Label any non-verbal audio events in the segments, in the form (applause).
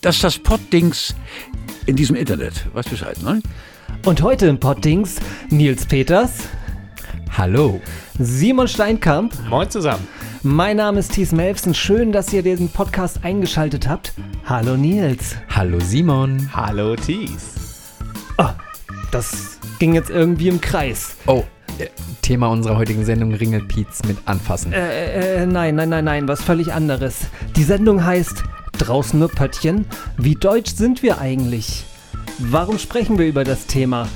Das ist das Poddings in diesem Internet. Weißt Bescheid, ne? Und heute im Poddings Nils Peters. Hallo. Simon Steinkamp. Moin zusammen. Mein Name ist Thies Melfsen. Schön, dass ihr diesen Podcast eingeschaltet habt. Hallo Nils. Hallo Simon. Hallo Thies. Oh, das ging jetzt irgendwie im Kreis. Oh, äh, Thema unserer heutigen Sendung Ringelpiez mit Anfassen. Äh, äh, nein, nein, nein, nein, was völlig anderes. Die Sendung heißt Draußen nur Pöttchen. Wie deutsch sind wir eigentlich? Warum sprechen wir über das Thema?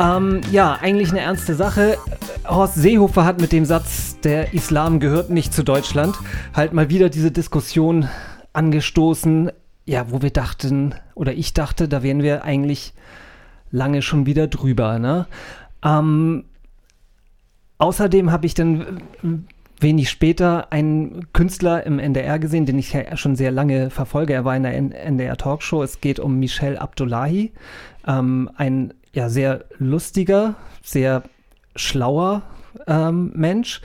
Ähm, ja, eigentlich eine ernste Sache. Horst Seehofer hat mit dem Satz, der Islam gehört nicht zu Deutschland, halt mal wieder diese Diskussion angestoßen, ja, wo wir dachten, oder ich dachte, da wären wir eigentlich lange schon wieder drüber, ne? Ähm, außerdem habe ich dann wenig später einen Künstler im NDR gesehen, den ich ja schon sehr lange verfolge. Er war in der NDR Talkshow. Es geht um Michel Abdullahi, ähm, ein ja sehr lustiger, sehr schlauer ähm, Mensch,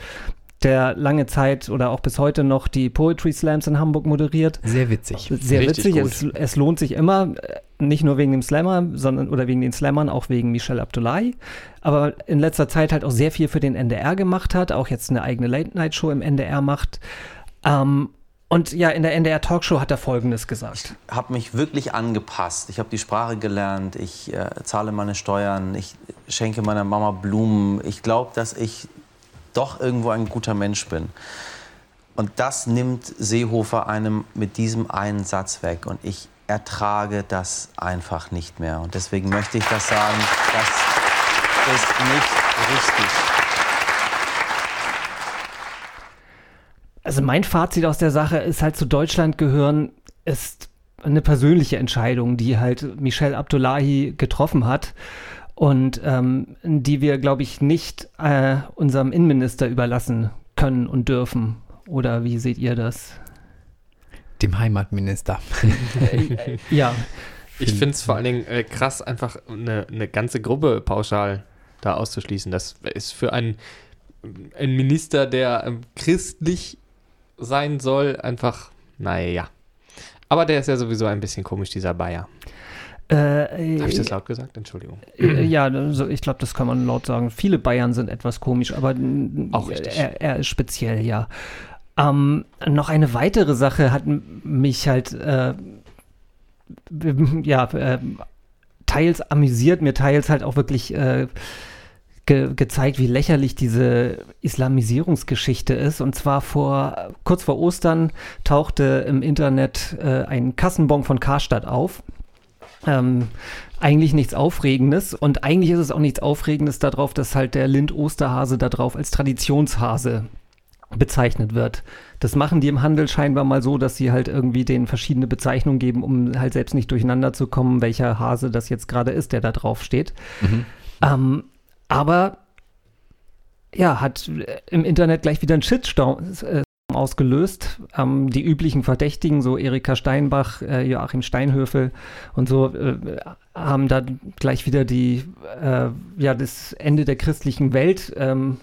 der lange Zeit oder auch bis heute noch die Poetry Slams in Hamburg moderiert. Sehr witzig. Sehr Richtig witzig. Es, es, lohnt sich immer, nicht nur wegen dem Slammer, sondern oder wegen den Slammern, auch wegen Michel Abdullahi. Aber in letzter Zeit halt auch sehr viel für den NDR gemacht hat, auch jetzt eine eigene Late-Night-Show im NDR macht. Ähm, und ja, in der NDR Talkshow hat er Folgendes gesagt. Ich habe mich wirklich angepasst. Ich habe die Sprache gelernt. Ich äh, zahle meine Steuern. Ich schenke meiner Mama Blumen. Ich glaube, dass ich doch irgendwo ein guter Mensch bin. Und das nimmt Seehofer einem mit diesem einen Satz weg. Und ich ertrage das einfach nicht mehr. Und deswegen möchte ich das sagen. Das ist nicht richtig. Also mein Fazit aus der Sache ist halt zu Deutschland gehören, ist eine persönliche Entscheidung, die halt Michel Abdullahi getroffen hat und ähm, die wir, glaube ich, nicht äh, unserem Innenminister überlassen können und dürfen. Oder wie seht ihr das? Dem Heimatminister. ja. Ich finde es vor allen Dingen äh, krass, einfach eine, eine ganze Gruppe pauschal da auszuschließen. Das ist für einen, einen Minister, der ähm, christlich sein soll, einfach, naja. Aber der ist ja sowieso ein bisschen komisch, dieser Bayer. Äh, Habe ich das laut gesagt? Entschuldigung. Äh, ja, also ich glaube, das kann man laut sagen. Viele Bayern sind etwas komisch, aber Auch richtig. Er, er ist speziell, ja. Ähm, noch eine weitere Sache hat mich halt, äh, ja, äh, teils amüsiert, mir teils halt auch wirklich äh, ge gezeigt, wie lächerlich diese Islamisierungsgeschichte ist. Und zwar vor kurz vor Ostern tauchte im Internet äh, ein Kassenbon von Karstadt auf. Ähm, eigentlich nichts Aufregendes und eigentlich ist es auch nichts Aufregendes darauf, dass halt der Lind-Osterhase darauf als Traditionshase bezeichnet wird. Das machen die im Handel scheinbar mal so, dass sie halt irgendwie den verschiedene Bezeichnungen geben, um halt selbst nicht durcheinander zu kommen, welcher Hase das jetzt gerade ist, der da drauf steht. Mhm. Ähm, aber ja, hat im Internet gleich wieder einen Shitstorm äh, ausgelöst. Ähm, die üblichen Verdächtigen, so Erika Steinbach, äh, Joachim Steinhöfel und so, äh, haben da gleich wieder die, äh, ja, das Ende der christlichen Welt ähm,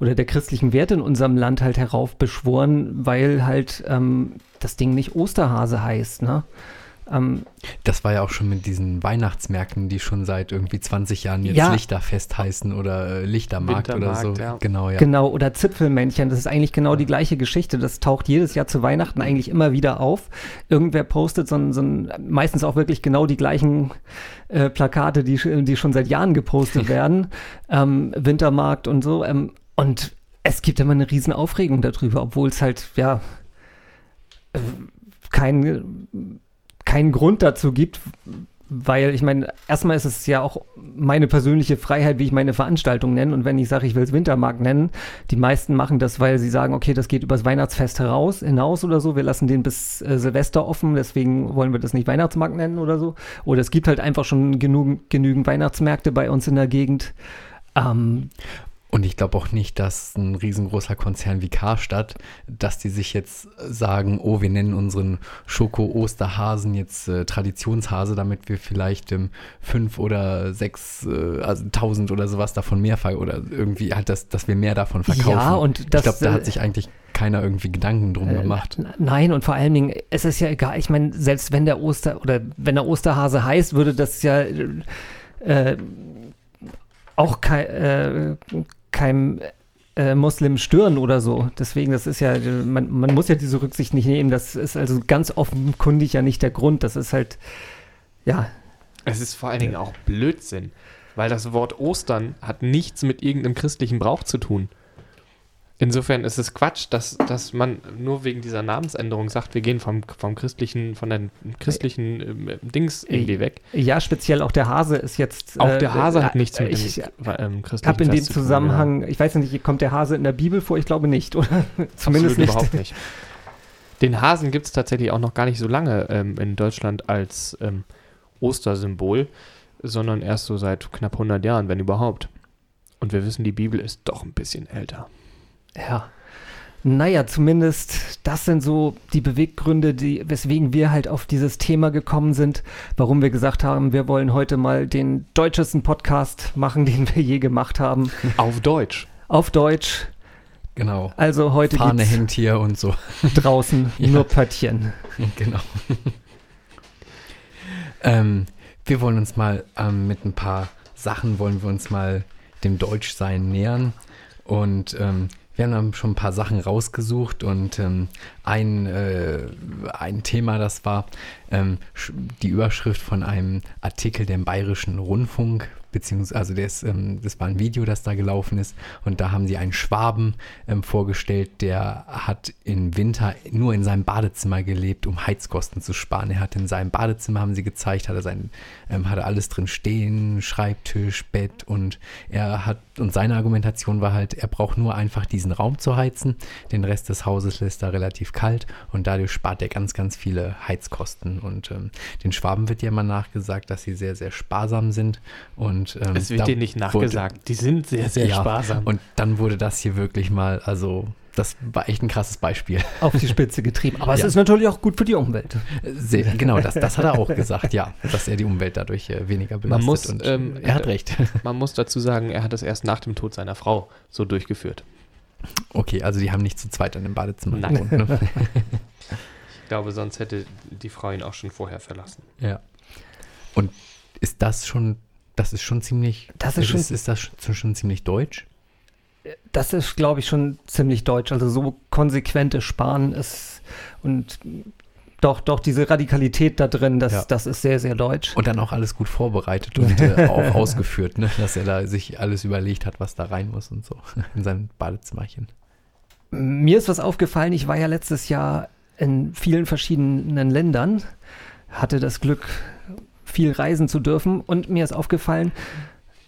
oder der christlichen Werte in unserem Land halt heraufbeschworen, weil halt ähm, das Ding nicht Osterhase heißt, ne? Ähm, das war ja auch schon mit diesen Weihnachtsmärkten, die schon seit irgendwie 20 Jahren jetzt ja, Lichterfest heißen oder äh, Lichtermarkt oder so. Ja. Genau, ja. Genau, oder Zipfelmännchen. Das ist eigentlich genau die gleiche Geschichte. Das taucht jedes Jahr zu Weihnachten eigentlich immer wieder auf. Irgendwer postet so, so ein, meistens auch wirklich genau die gleichen äh, Plakate, die, die schon seit Jahren gepostet (laughs) werden. ähm, Wintermarkt und so. Ähm, und es gibt immer eine riesen Aufregung darüber, obwohl es halt, ja, äh, kein keinen Grund dazu gibt, weil ich meine, erstmal ist es ja auch meine persönliche Freiheit, wie ich meine Veranstaltung nenne. Und wenn ich sage, ich will es Wintermarkt nennen, die meisten machen das, weil sie sagen, okay, das geht übers Weihnachtsfest heraus, hinaus oder so. Wir lassen den bis äh, Silvester offen, deswegen wollen wir das nicht Weihnachtsmarkt nennen oder so. Oder es gibt halt einfach schon genug, genügend Weihnachtsmärkte bei uns in der Gegend. Ähm, Und ich glaube auch nicht, dass ein riesengroßer Konzern wie Karstadt, dass die sich jetzt sagen, oh, wir nennen unseren Schoko-Osterhasen jetzt äh, Traditionshase, damit wir vielleicht ähm, fünf oder sechs, äh, also tausend oder sowas davon mehr ver oder irgendwie halt, das, dass wir mehr davon verkaufen. Ja, und das, ich glaube, da äh, hat sich eigentlich keiner irgendwie Gedanken drum Äh, gemacht. Nein, und vor allen Dingen, es ist ja egal. Ich meine, selbst wenn der Oster oder wenn der Osterhase heißt, würde das ja äh, auch kei, äh, keinem äh, Muslim stören oder so. Deswegen, das ist ja, man, man muss ja diese Rücksicht nicht nehmen. Das ist also ganz offenkundig ja nicht der Grund. Das ist halt, ja, Es ist vor allen Dingen auch Blödsinn, weil das Wort Ostern hat nichts mit irgendeinem christlichen Brauch zu tun. Insofern ist es Quatsch, dass, dass man nur wegen dieser Namensänderung sagt, wir gehen vom, vom christlichen, von der christlichen ähm, Dings irgendwie weg. ja, speziell auch der Hase ist jetzt. Auch äh, der Hase hat äh, nichts mit ich, dem ähm, christlichen habe in dem Zusammenhang, ich weiß nicht, kommt der Hase in der Bibel vor? Ich glaube nicht, oder? (laughs) ja. Zumindest Absolut nicht. überhaupt nicht. Den Hasen gibt es tatsächlich auch noch gar nicht so lange ähm, in Deutschland als ähm, Ostersymbol, sondern erst so seit knapp 100 Jahren, wenn überhaupt. Und wir wissen, die Bibel ist doch ein bisschen älter. Ja. Naja, zumindest das sind so die Beweggründe, die, weswegen wir halt auf dieses Thema gekommen sind, warum wir gesagt haben, wir wollen heute mal den deutschesten Podcast machen, (laughs) den wir je gemacht haben. Auf Deutsch. Auf Deutsch. Genau. Also heute Fahne hängt hier und so. draußen (laughs) Ja. nur Pöttchen. (laughs) genau. ähm, wir wollen uns mal ähm, mit ein paar Sachen, wollen wir uns mal dem Deutschsein nähern. Und ähm, wir haben dann schon ein paar Sachen rausgesucht und ähm, ein, äh, ein Thema, das war ähm, die Überschrift von einem Artikel dem Bayerischen Rundfunk, beziehungsweise, also das, ähm, das war ein Video, das da gelaufen ist. Und da haben sie einen Schwaben ähm, vorgestellt, der hat im Winter nur in seinem Badezimmer gelebt, um Heizkosten zu sparen. Er hat in seinem Badezimmer, haben sie gezeigt, hat er sein, ähm, hatte alles drin stehen, Schreibtisch, Bett und er hat, und seine Argumentation war halt, er braucht nur einfach diesen Raum zu heizen, den Rest des Hauses lässt er relativ kalt und dadurch spart er ganz, ganz viele Heizkosten. Und ähm, den Schwaben wird ja immer nachgesagt, dass sie sehr, sehr sparsam sind. Und ähm, Es wird da dir nicht wurde- nachgesagt. Die sind sehr, sehr Ja, sparsam. Und dann wurde das hier wirklich mal, also das war echt ein krasses Beispiel. Auf die Spitze getrieben. Aber es Ja. ist natürlich auch gut für die Umwelt. Sehr, genau, das, das hat er auch gesagt, ja, dass er die Umwelt dadurch äh, weniger belastet. muss, und ähm, er hat recht. (laughs) Man muss dazu sagen, er hat es erst nach dem Tod seiner Frau so durchgeführt. Okay, also die haben nicht zu zweit in dem Badezimmer Nein. gewohnt. Ne? (laughs) Ich glaube, sonst hätte die Frau ihn auch schon vorher verlassen. Ja. Und ist das schon, das ist schon ziemlich, Das ist schon- ist, ist das schon, schon ziemlich deutsch? Das ist, glaube ich, schon ziemlich deutsch. Also so konsequentes Sparen ist und doch, doch, diese Radikalität da drin, das, Ja. das ist sehr, sehr deutsch. Und dann auch alles gut vorbereitet und äh, auch (laughs) ausgeführt, ne? dass er da sich alles überlegt hat, was da rein muss und so (laughs) in sein Badezimmerchen. Mir ist was aufgefallen, ich war ja letztes Jahr in vielen verschiedenen Ländern, hatte das Glück, viel reisen zu dürfen und mir ist aufgefallen,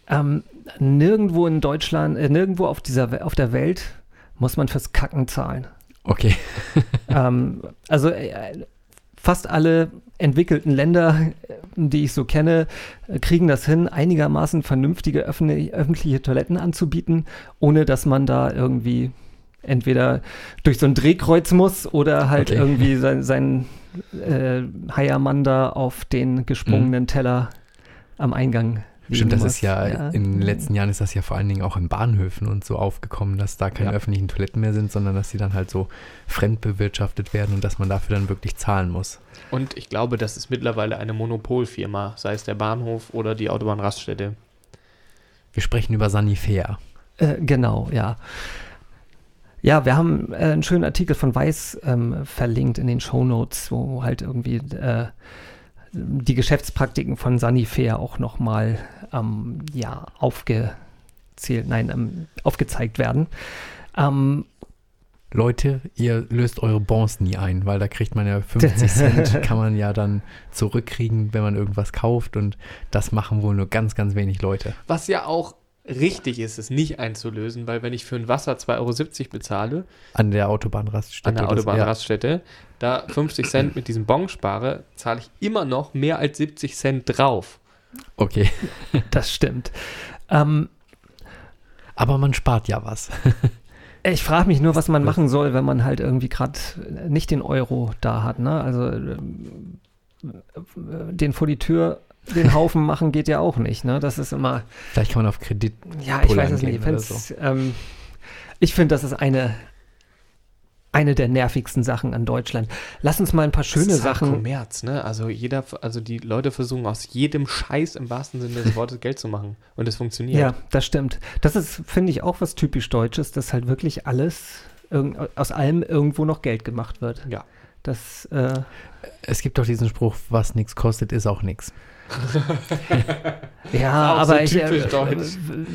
ähm, nirgendwo in Deutschland, äh, nirgendwo auf, dieser, auf der Welt muss man fürs Kacken zahlen. Okay. (laughs) ähm, also äh, fast alle entwickelten Länder, äh, die ich so kenne, äh, kriegen das hin, einigermaßen vernünftige öffne- öffentliche Toiletten anzubieten, ohne dass man da irgendwie entweder durch so ein Drehkreuz muss oder halt Okay. irgendwie sein, sein äh, Heiermann da auf den gesprungenen Teller am Eingang Stimmt, das muss. ist ja, in den letzten Jahren ist das ja vor allen Dingen auch in Bahnhöfen und so aufgekommen, dass da keine Ja. öffentlichen Toiletten mehr sind, sondern dass sie dann halt so fremdbewirtschaftet werden und dass man dafür dann wirklich zahlen muss. Und ich glaube, das ist mittlerweile eine Monopolfirma, sei es der Bahnhof oder die Autobahnraststätte. Wir sprechen über Sanifair. Äh, genau, ja. Ja, wir haben äh, einen schönen Artikel von Weiß ähm, verlinkt in den Shownotes, wo halt irgendwie äh, die Geschäftspraktiken von Sanifair auch nochmal ähm, ja, aufgezählt, nein, ähm, aufgezeigt werden. Ähm, Leute, ihr löst eure Bons nie ein, weil da kriegt man ja 50 (laughs) Cent, kann man ja dann zurückkriegen, wenn man irgendwas kauft und das machen wohl nur ganz, ganz wenig Leute. Was ja auch richtig ist, es nicht einzulösen, weil wenn ich für ein Wasser 2,70 Euro bezahle, An der Autobahnraststätte. an der so, ja. Autobahnraststätte, da 50 Cent mit diesem Bon spare, zahle ich immer noch mehr als 70 Cent drauf. Okay. (laughs) das stimmt. Ähm, Aber man spart ja was. (laughs) Ich frage mich nur, was man machen soll, wenn man halt irgendwie gerade nicht den Euro da hat. Ne? Also äh, den vor die Tür, den Haufen machen geht ja auch nicht. Ne? Das ist immer. Vielleicht kann man auf Kredit. Ja, ich weiß es nicht. Ich find's, ähm, ich finde, das ist eine, eine der nervigsten Sachen an Deutschland. Lass uns mal ein paar schöne Das ist Sachen. Kommerz, ne? Also jeder, also die Leute versuchen aus jedem Scheiß im wahrsten Sinne des Wortes Geld zu machen. Und es funktioniert. Ja, das stimmt. Das ist, finde ich, auch was typisch Deutsches, dass halt wirklich alles, aus allem irgendwo noch Geld gemacht wird. Ja. Das, äh, Es gibt doch diesen Spruch, was nichts kostet, ist auch nichts. (laughs) ja, aber so ich äh, äh,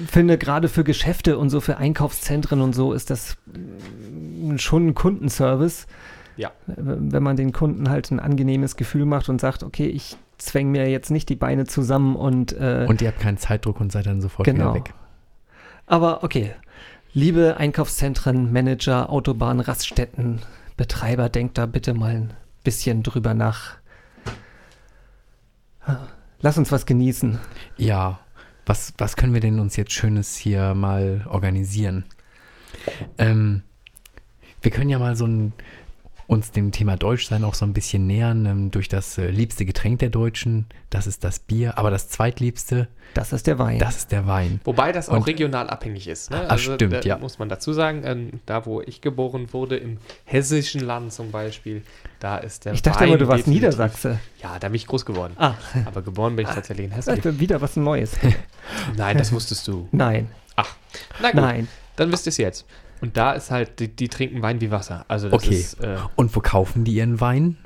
finde gerade für Geschäfte und so, für Einkaufszentren und so ist das mm, schon ein Kundenservice. Ja. Äh, Wenn man den Kunden halt ein angenehmes Gefühl macht und sagt, okay, ich zwänge mir jetzt nicht die Beine zusammen und, äh, Und ihr habt keinen Zeitdruck und seid dann sofort Genau. wieder weg. Aber okay, liebe Einkaufszentren, Manager, Autobahn, Raststätten, Betreiber, denkt da bitte mal ein bisschen drüber nach. Lass uns was genießen. Ja, was, was können wir denn uns jetzt Schönes hier mal organisieren? Ähm, wir können ja mal so ein, uns dem Thema Deutschsein auch so ein bisschen nähern ähm, durch das äh, liebste Getränk der Deutschen. Das ist das Bier, aber das zweitliebste, Das ist der Wein. das ist der Wein. Wobei das auch Und- regional abhängig ist. Ne? Ach, stimmt, da ja. Muss man dazu sagen, ähm, da wo ich geboren wurde, im hessischen Land zum Beispiel, da ist der ich dachte Wein immer, du warst Niedersachse. Ja, da bin ich groß geworden. Ah, Aber geboren bin ich tatsächlich in (laughs) Hessen. das ist wieder was Neues. (laughs) Nein, das wusstest du. Nein, Ach, na gut, nein. dann wisst ihr es jetzt. Und da ist halt, die, die trinken Wein wie Wasser. Also das Okay. ist, äh, Und wo kaufen die ihren Wein?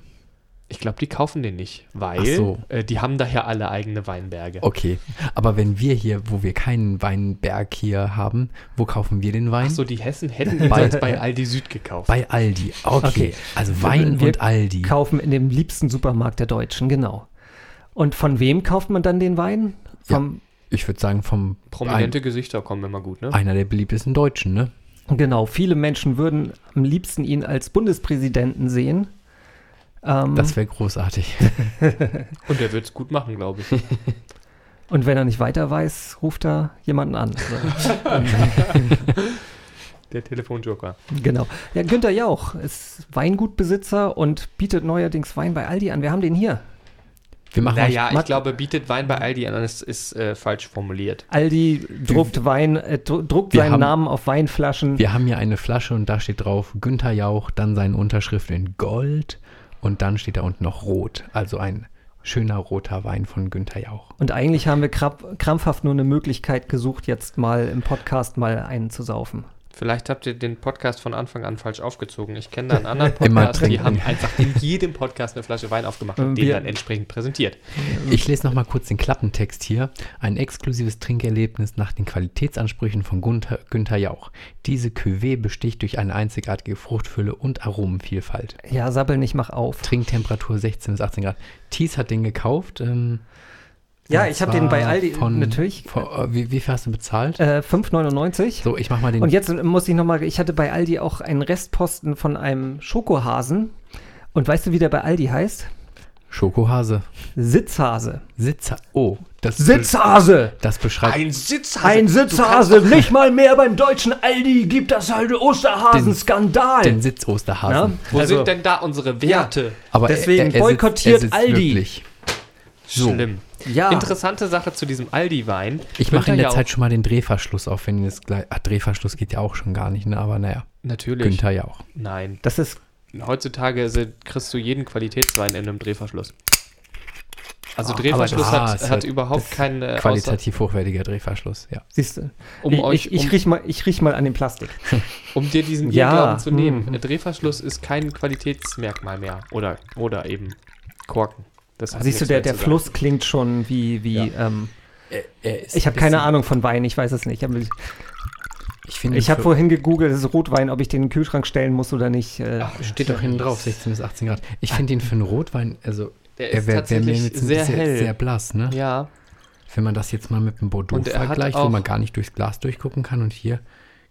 ich glaube, die kaufen den nicht, weil Ach so. äh, die haben daher alle eigene Weinberge. Okay, aber wenn wir hier, wo wir keinen Weinberg hier haben, wo kaufen wir den Wein? Ach so, die Hessen hätten ihn Bei- sonst bei Aldi Süd gekauft. Bei Aldi. Okay, Okay. also Wein Wir und Aldi. Kaufen in dem liebsten Supermarkt der Deutschen, genau. Und von wem kauft man dann den Wein? Vom, Ich würde sagen, vom Prominente Gesichter kommen immer gut, ne? ein, einer der beliebtesten Deutschen, ne? Genau, viele Menschen würden am liebsten ihn als Bundespräsidenten sehen. Ähm, Das wäre großartig. (laughs) Und der wird es gut machen, glaube ich. (laughs) und wenn er nicht weiter weiß, ruft er jemanden an. (laughs) Der Telefonjoker. genau. Ja, Günther Jauch ist Weingutbesitzer und bietet neuerdings Wein bei Aldi an. Wir haben den hier. Wir machen Naja, ich glaube, bietet Wein bei Aldi an, das ist äh, falsch formuliert. Aldi druckt Wein, äh, dru- druckt Wir seinen haben- Namen auf Weinflaschen. wir haben hier eine Flasche und da steht drauf Günther Jauch, dann seine Unterschrift in Gold und dann steht da unten noch Rot. Also ein schöner roter Wein von Günther Jauch. Und eigentlich haben wir krampfhaft nur eine Möglichkeit gesucht, jetzt mal im Podcast mal einen zu saufen. Vielleicht habt ihr den Podcast von Anfang an falsch aufgezogen. Ich kenne da einen anderen (laughs) Podcast, die haben einfach in jedem Podcast eine Flasche Wein aufgemacht und den dann entsprechend präsentiert. Ich lese noch mal kurz den Klappentext hier. Ein exklusives Trinkerlebnis nach den Qualitätsansprüchen von Günther, Günther Jauch. Diese Cuvée besticht durch eine einzigartige Fruchtfülle und Aromenvielfalt. Ja, sabbel nicht, mach auf. Trinktemperatur 16 bis 18 Grad. Thies hat den gekauft. Ähm, Ja, ich habe den bei Aldi von, natürlich. Von, äh, wie, wie viel hast du bezahlt? Äh, 5,99. so, ich mach mal den. Und jetzt muss ich nochmal, ich hatte bei Aldi auch einen Restposten von einem Schokohasen. Und weißt du, wie der bei Aldi heißt? Schokohase. Sitzhase. Sitzer. Oh, das, Sitzhase! das beschreibt. Sitz Ein Sitzhase! Nicht mal mehr beim deutschen Aldi gibt das halt Osterhasen-Skandal! den Sitzosterhasen. Wo Also- sind denn da unsere Werte? Aber deswegen sitzt- boykottiert sitzt Aldi. Wirklich. So. Schlimm. Ja, Interessante Sache zu diesem Aldi-Wein. Ich mache in der Zeit Jauch- schon mal den Drehverschluss auf, wenn ihr das gleich. Ach, Drehverschluss geht ja auch schon gar nicht, ne? Aber naja. Natürlich. Günther Jauch. Nein. das ist, Heutzutage kriegst du jeden Qualitätswein in einem Drehverschluss. Also Ah, Drehverschluss aber- Ah, hat, es hat überhaupt keine Aussage, Qualitativ hochwertiger Drehverschluss, ja. siehst du, um ich, euch, ich, ich, um, riech mal, ich riech mal an dem Plastik. (laughs) um dir diesen Ja, Irrglauben zu nehmen. hm. Ein Drehverschluss ist kein Qualitätsmerkmal mehr. Oder, oder eben Korken. Das hat Siehst du, der, der Fluss klingt schon wie, wie, ähm, ich habe keine Ahnung von Wein, ich weiß es nicht. Aber Ich, Ich finde, ich habe vorhin gegoogelt, es ist Rotwein, ob ich den in den Kühlschrank stellen muss oder nicht. Äh, Steht doch hinten drauf, 16 bis 18 Grad. Ich finde ihn für einen Rotwein, also Der er ist wär- wär tatsächlich ein sehr bisschen hell. sehr blass, ne? sagen. Ja, Wenn man das jetzt mal mit dem Bordeaux er vergleicht, wo man gar nicht durchs Glas durchgucken kann und hier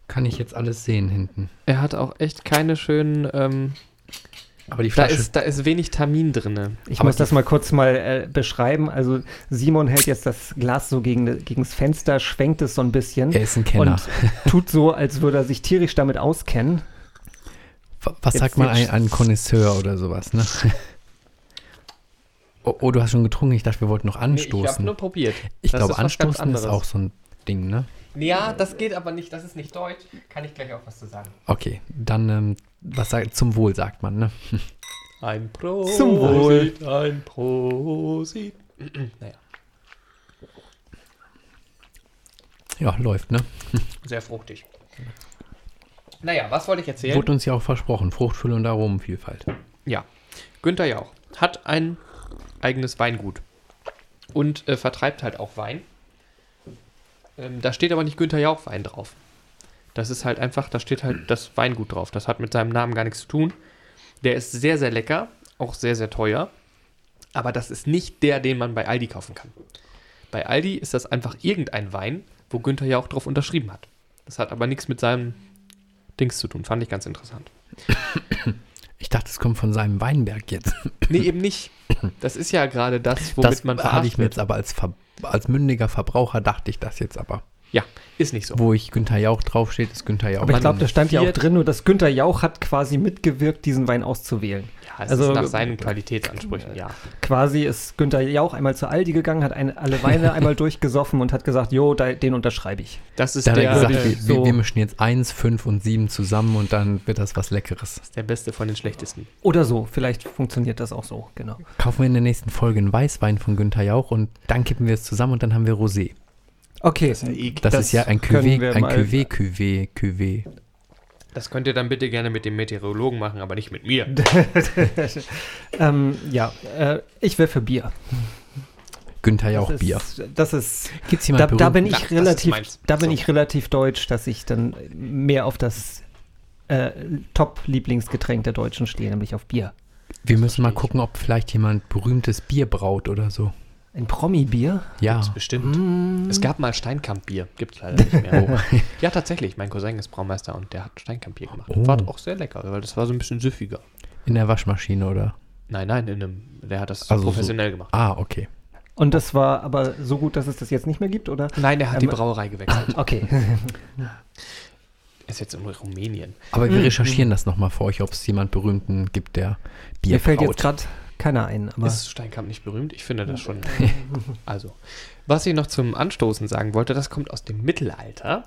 kann ich jetzt alles sehen hinten. er hat auch echt keine schönen, ähm, Aber die Da Flasche, ist, da ist wenig Tamin drin. Ich Aber muss das mal kurz mal äh, beschreiben. Also Simon hält jetzt das Glas so gegen, gegens Fenster, schwenkt es so ein bisschen er ist ein Kenner. und (laughs) tut so, als würde er sich tierisch damit auskennen. Wa- Was Jetzt- sagt man ein, ein Connoisseur oder sowas, ne? (laughs) oh, oh, du hast schon getrunken. Ich dachte, wir wollten noch Nee, ich habe anstoßen. nur probiert. ich Das glaube, ist anstoßen ist auch so ein Ding, ne? Ja, das geht aber nicht. Das ist nicht deutsch. Kann ich gleich auch was zu sagen. Okay, dann, ähm, was sagt, zum Wohl sagt man, ne? (laughs) Ein Prosit. Zum Wohl. Ein Prosit. (clears throat) naja, Ja, läuft, ne? (laughs) sehr fruchtig. Naja, was wollte ich erzählen? Wurde uns ja auch versprochen. Fruchtfülle und Aromenvielfalt. Ja, Günther Jauch hat ein eigenes Weingut und äh, vertreibt halt auch Wein. Ähm, da steht aber nicht Günther Jauch Wein drauf. Das ist halt einfach, da steht halt das Weingut drauf. Das hat mit seinem Namen gar nichts zu tun. Der ist sehr, sehr lecker, auch sehr, sehr teuer. Aber das ist nicht der, den man bei Aldi kaufen kann. Bei Aldi ist das einfach irgendein Wein, wo Günther Jauch drauf unterschrieben hat. Das hat aber nichts mit seinem Dings zu tun. Fand ich ganz interessant. (coughs) Ich dachte, es kommt von seinem Weinberg jetzt. (laughs) Nee, eben nicht. Das ist ja gerade das, womit das man hatte verarscht ich mir jetzt aber als, Ver als mündiger Verbraucher dachte ich das jetzt aber. Ja, ist nicht so. Wo ich Günther Jauch draufsteht, ist Günther Jauch. Aber ich glaube, da stand ja auch drin, nur dass Günther Jauch hat quasi mitgewirkt, diesen Wein auszuwählen. Ja, es Also- ist nach seinen Qualitätsansprüchen, ja. Quasi ist Günther Jauch einmal zu Aldi gegangen, hat eine, alle Weine einmal (laughs) durchgesoffen und hat gesagt, jo, da, den unterschreibe ich. Das ist da hat er der, gesagt, äh, wir, wir, so- wir mischen jetzt eins, fünf und sieben zusammen und dann wird das was Leckeres. der beste von den schlechtesten. Oder so, vielleicht funktioniert das auch so, genau. Kaufen wir in der nächsten Folge einen Weißwein von Günther Jauch und dann kippen wir es zusammen und dann haben wir Rosé. Okay, Das, ist ja ein können Cuvée, wir ein mal- Cuvée, Cuvée, Cuvée. Das könnt ihr dann bitte gerne mit dem Meteorologen machen, aber nicht mit mir. (laughs) ähm, ja, äh, ich wäre für Bier. Günther das Bier. Ist, das ist, Gibt es da, jemand da bin ich Na, relativ, da bin So. ich relativ deutsch, dass ich dann mehr auf das äh, Top-Lieblingsgetränk der Deutschen stehe, nämlich auf Bier. Wir müssen mal gucken, ob vielleicht jemand berühmtes Bier braut oder so. Ein Promi-Bier? Ja. Gibt's bestimmt. Mm. Es gab mal Steinkamp-Bier. Gibt leider nicht mehr. (laughs) ja, tatsächlich. Mein Cousin ist Braumeister und der hat Steinkamp-Bier gemacht. Oh. War auch sehr lecker, weil das war so ein bisschen süffiger. In der Waschmaschine oder? Nein, nein, in einem, der hat das Also so- professionell gemacht. Ah, okay. Und das war aber so gut, dass es das jetzt nicht mehr gibt, oder? Nein, der hat die Ähm, Brauerei gewechselt. (laughs) Okay. (laughs) Ist jetzt in Rumänien. Aber Mhm. wir recherchieren das nochmal für euch, ob es jemand Berühmten gibt, der Bier Mir fällt braut. jetzt gerade keiner ein, aber Ist Steinkamp nicht berühmt? Ich finde das schon. (laughs) also, was ich noch zum Anstoßen sagen wollte, das kommt aus dem Mittelalter.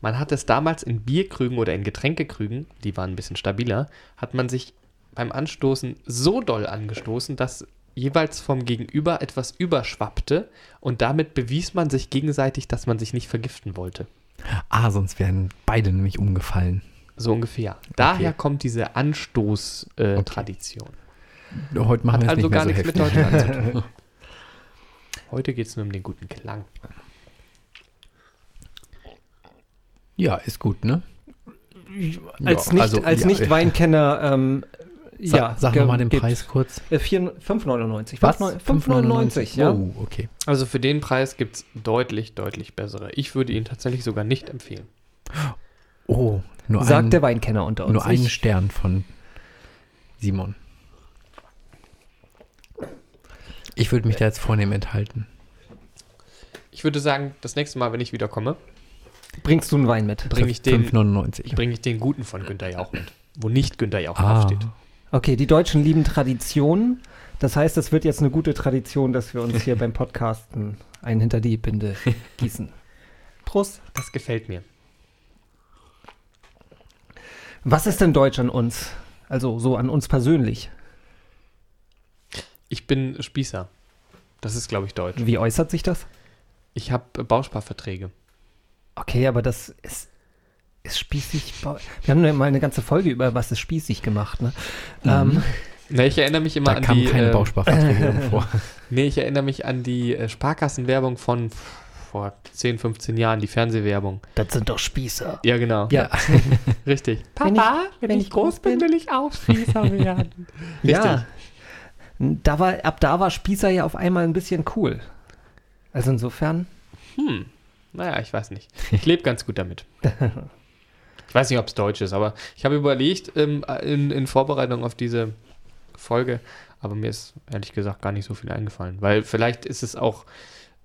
Man hat es damals in Bierkrügen oder in Getränkekrügen, die waren ein bisschen stabiler, hat man sich beim Anstoßen so doll angestoßen, dass jeweils vom Gegenüber etwas überschwappte und damit bewies man sich gegenseitig, dass man sich nicht vergiften wollte. Ah, sonst wären beide nämlich umgefallen. So ungefähr. Daher kommt diese Anstoß-Tradition. Heute machen Hat wir es also nicht mehr gar so nichts mit heftig. Deutschland zu tun. (laughs) Heute geht es nur um den guten Klang. Ja, ist gut, ne? als Ja, nicht, also, als ja, nicht ja. Weinkenner, ähm, Sa ja. sag nochmal den geht- Preis kurz. Äh, vier- 5,99. Was? 5,99, ja. Oh, okay. Also für den Preis gibt es deutlich, deutlich bessere. Ich würde ihn tatsächlich sogar nicht empfehlen. Oh, nur, Sagt ein, der Weinkenner unter uns. nur einen Ich- Stern von Simon. Ich würde mich da jetzt vornehm enthalten. Ich würde sagen, das nächste Mal, wenn ich wiederkomme, Bringst du einen Wein mit? bringe ich, den- 5,99. bring ich den guten von Günter Jauch mit. Wo nicht Günter Jauch Ah, draufsteht. Okay, die Deutschen lieben Traditionen. Das heißt, es wird jetzt eine gute Tradition, dass wir uns hier beim Podcasten einen hinter die Binde (laughs) gießen. Prost. Das gefällt mir. Was ist denn deutsch an uns? Also so an uns persönlich. Ich bin Spießer. Das ist, glaube ich, deutsch. Wie äußert sich das? Ich habe Bausparverträge. Okay, aber das ist, ist spießig. Wir haben ja mal eine ganze Folge über was ist spießig gemacht. Ne? Ähm, Na, ich erinnere mich immer Da an kamen die. keine äh, Bausparverträge (laughs) vor. nee, ich erinnere mich an die äh, Sparkassenwerbung von vor 10, 15 Jahren, die Fernsehwerbung. das sind doch Spießer. Ja, genau. Ja, (laughs) Richtig. Wenn ich- wenn ich groß bin, will ich auch Spießer werden. ja. Da war, ab da war Spießer ja auf einmal ein bisschen cool. Also insofern. Hm. Naja, ich weiß nicht. Ich lebe ganz gut damit. Ich weiß nicht, ob es deutsch ist, aber ich habe überlegt ähm, in, in Vorbereitung auf diese Folge, aber mir ist ehrlich gesagt gar nicht so viel eingefallen, weil vielleicht ist es auch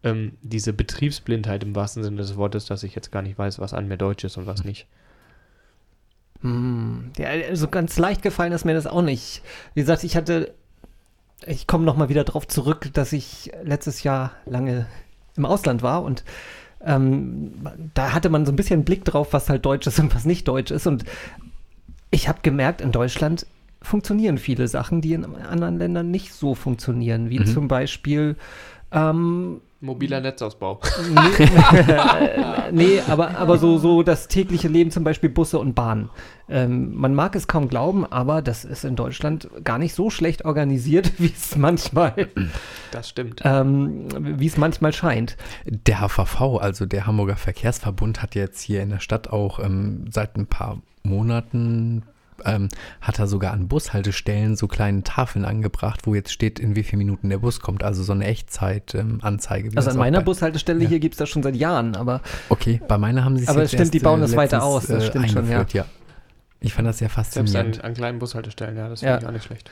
ähm, diese Betriebsblindheit im wahrsten Sinne des Wortes, dass ich jetzt gar nicht weiß, was an mir deutsch ist und was nicht. Hm, ja, so ganz leicht gefallen ist mir das auch nicht. Wie gesagt, ich hatte, ich komme nochmal wieder drauf zurück, dass ich letztes Jahr lange im Ausland war und ähm, da hatte man so ein bisschen einen Blick drauf, was halt deutsch ist und was nicht deutsch ist. Und ich habe gemerkt, in Deutschland funktionieren viele Sachen, die in anderen Ländern nicht so funktionieren, wie Mhm. zum Beispiel ähm, Mobiler Netzausbau. nee, (laughs) nee, aber, aber so, so das tägliche Leben, zum Beispiel Busse und Bahnen. Ähm, man mag es kaum glauben, aber das ist in Deutschland gar nicht so schlecht organisiert, (laughs) wie es manchmal, Das stimmt. ähm, wie es manchmal scheint. Der HVV, also der Hamburger Verkehrsverbund, hat jetzt hier in der Stadt auch ähm, seit ein paar Monaten ähm, hat er sogar an Bushaltestellen so kleine Tafeln angebracht, wo jetzt steht, in wie vielen Minuten der Bus kommt. Also so eine Echtzeit-Anzeige. Also an meiner Bus. Bushaltestelle ja. hier gibt es das schon seit Jahren, aber Okay, bei meiner haben sie es Aber stimmt, die erst, bauen äh, das weiter aus, das äh, stimmt schon, ja. ja. Ich fand das sehr Selbst faszinierend. an, an kleinen Bushaltestellen, ja, das Ja. finde ich auch nicht schlecht.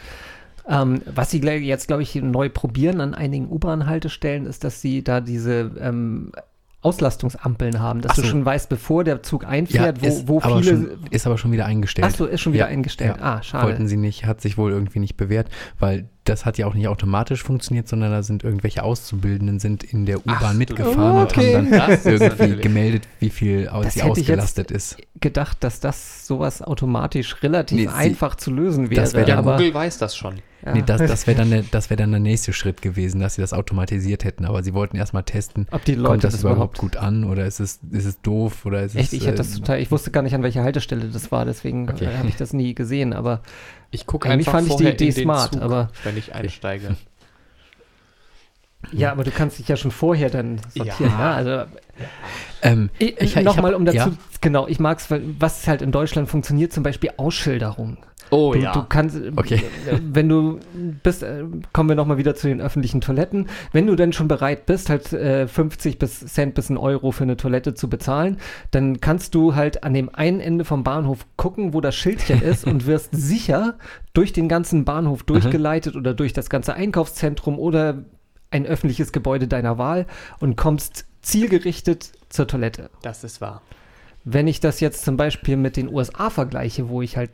Ähm, was sie jetzt, glaube ich, neu probieren an einigen U-Bahn-Haltestellen, ist, dass sie da diese ähm, Auslastungsampeln haben, dass Ach du so. schon weißt, bevor der Zug einfährt, wo, ist, wo aber viele. schon, ist aber schon wieder eingestellt. Ach so, ist schon wieder Ja, eingestellt. ja. Ah, schade. Wollten sie nicht, hat sich wohl irgendwie nicht bewährt, weil das hat ja auch nicht automatisch funktioniert, sondern da sind irgendwelche Auszubildenden sind in der U-Bahn mitgefahren Okay. und haben dann Das irgendwie gemeldet, wie viel aus, Das sie hätte ich jetzt- ausgelastet ist. gedacht, dass das sowas automatisch relativ Nee, sie- einfach zu lösen wäre. das wär Ja, aber, Google weiß das schon. ja. Nee, das, das wäre dann, der- das wär dann der nächste Schritt gewesen, dass sie das automatisiert hätten. Aber sie wollten erstmal testen, ob die kommt Leute das, das überhaupt überhaupt. gut an oder ist es, ist es doof oder ist Echt, es. ich hätte das äh, total, ich wusste gar nicht, an welcher Haltestelle das war, deswegen Okay. äh, habe ich das nie gesehen, aber Ich gucke Eigentlich einfach fand ich die vorher Idee smart, Zug, aber- wenn ich einsteige. (laughs) ja, aber du kannst dich ja schon vorher dann sortieren, Ja. ja, also ähm, Ich, Ich- Nochmal, um dazu, ja. genau, ich mag es, was halt in Deutschland funktioniert, zum Beispiel Ausschilderung. Oh du, du kannst, äh, Okay. wenn du bist, äh, kommen wir nochmal wieder zu den öffentlichen Toiletten. Wenn du dann schon bereit bist, halt äh, 50 bis Cent bis ein Euro für eine Toilette zu bezahlen, dann kannst du halt an dem einen Ende vom Bahnhof gucken, wo das Schildchen ist und wirst (laughs) sicher durch den ganzen Bahnhof durchgeleitet oder durch das ganze Einkaufszentrum oder ein öffentliches Gebäude deiner Wahl und kommst zielgerichtet zur Toilette. Das ist wahr. Wenn ich das jetzt zum Beispiel mit den USA vergleiche, wo ich halt,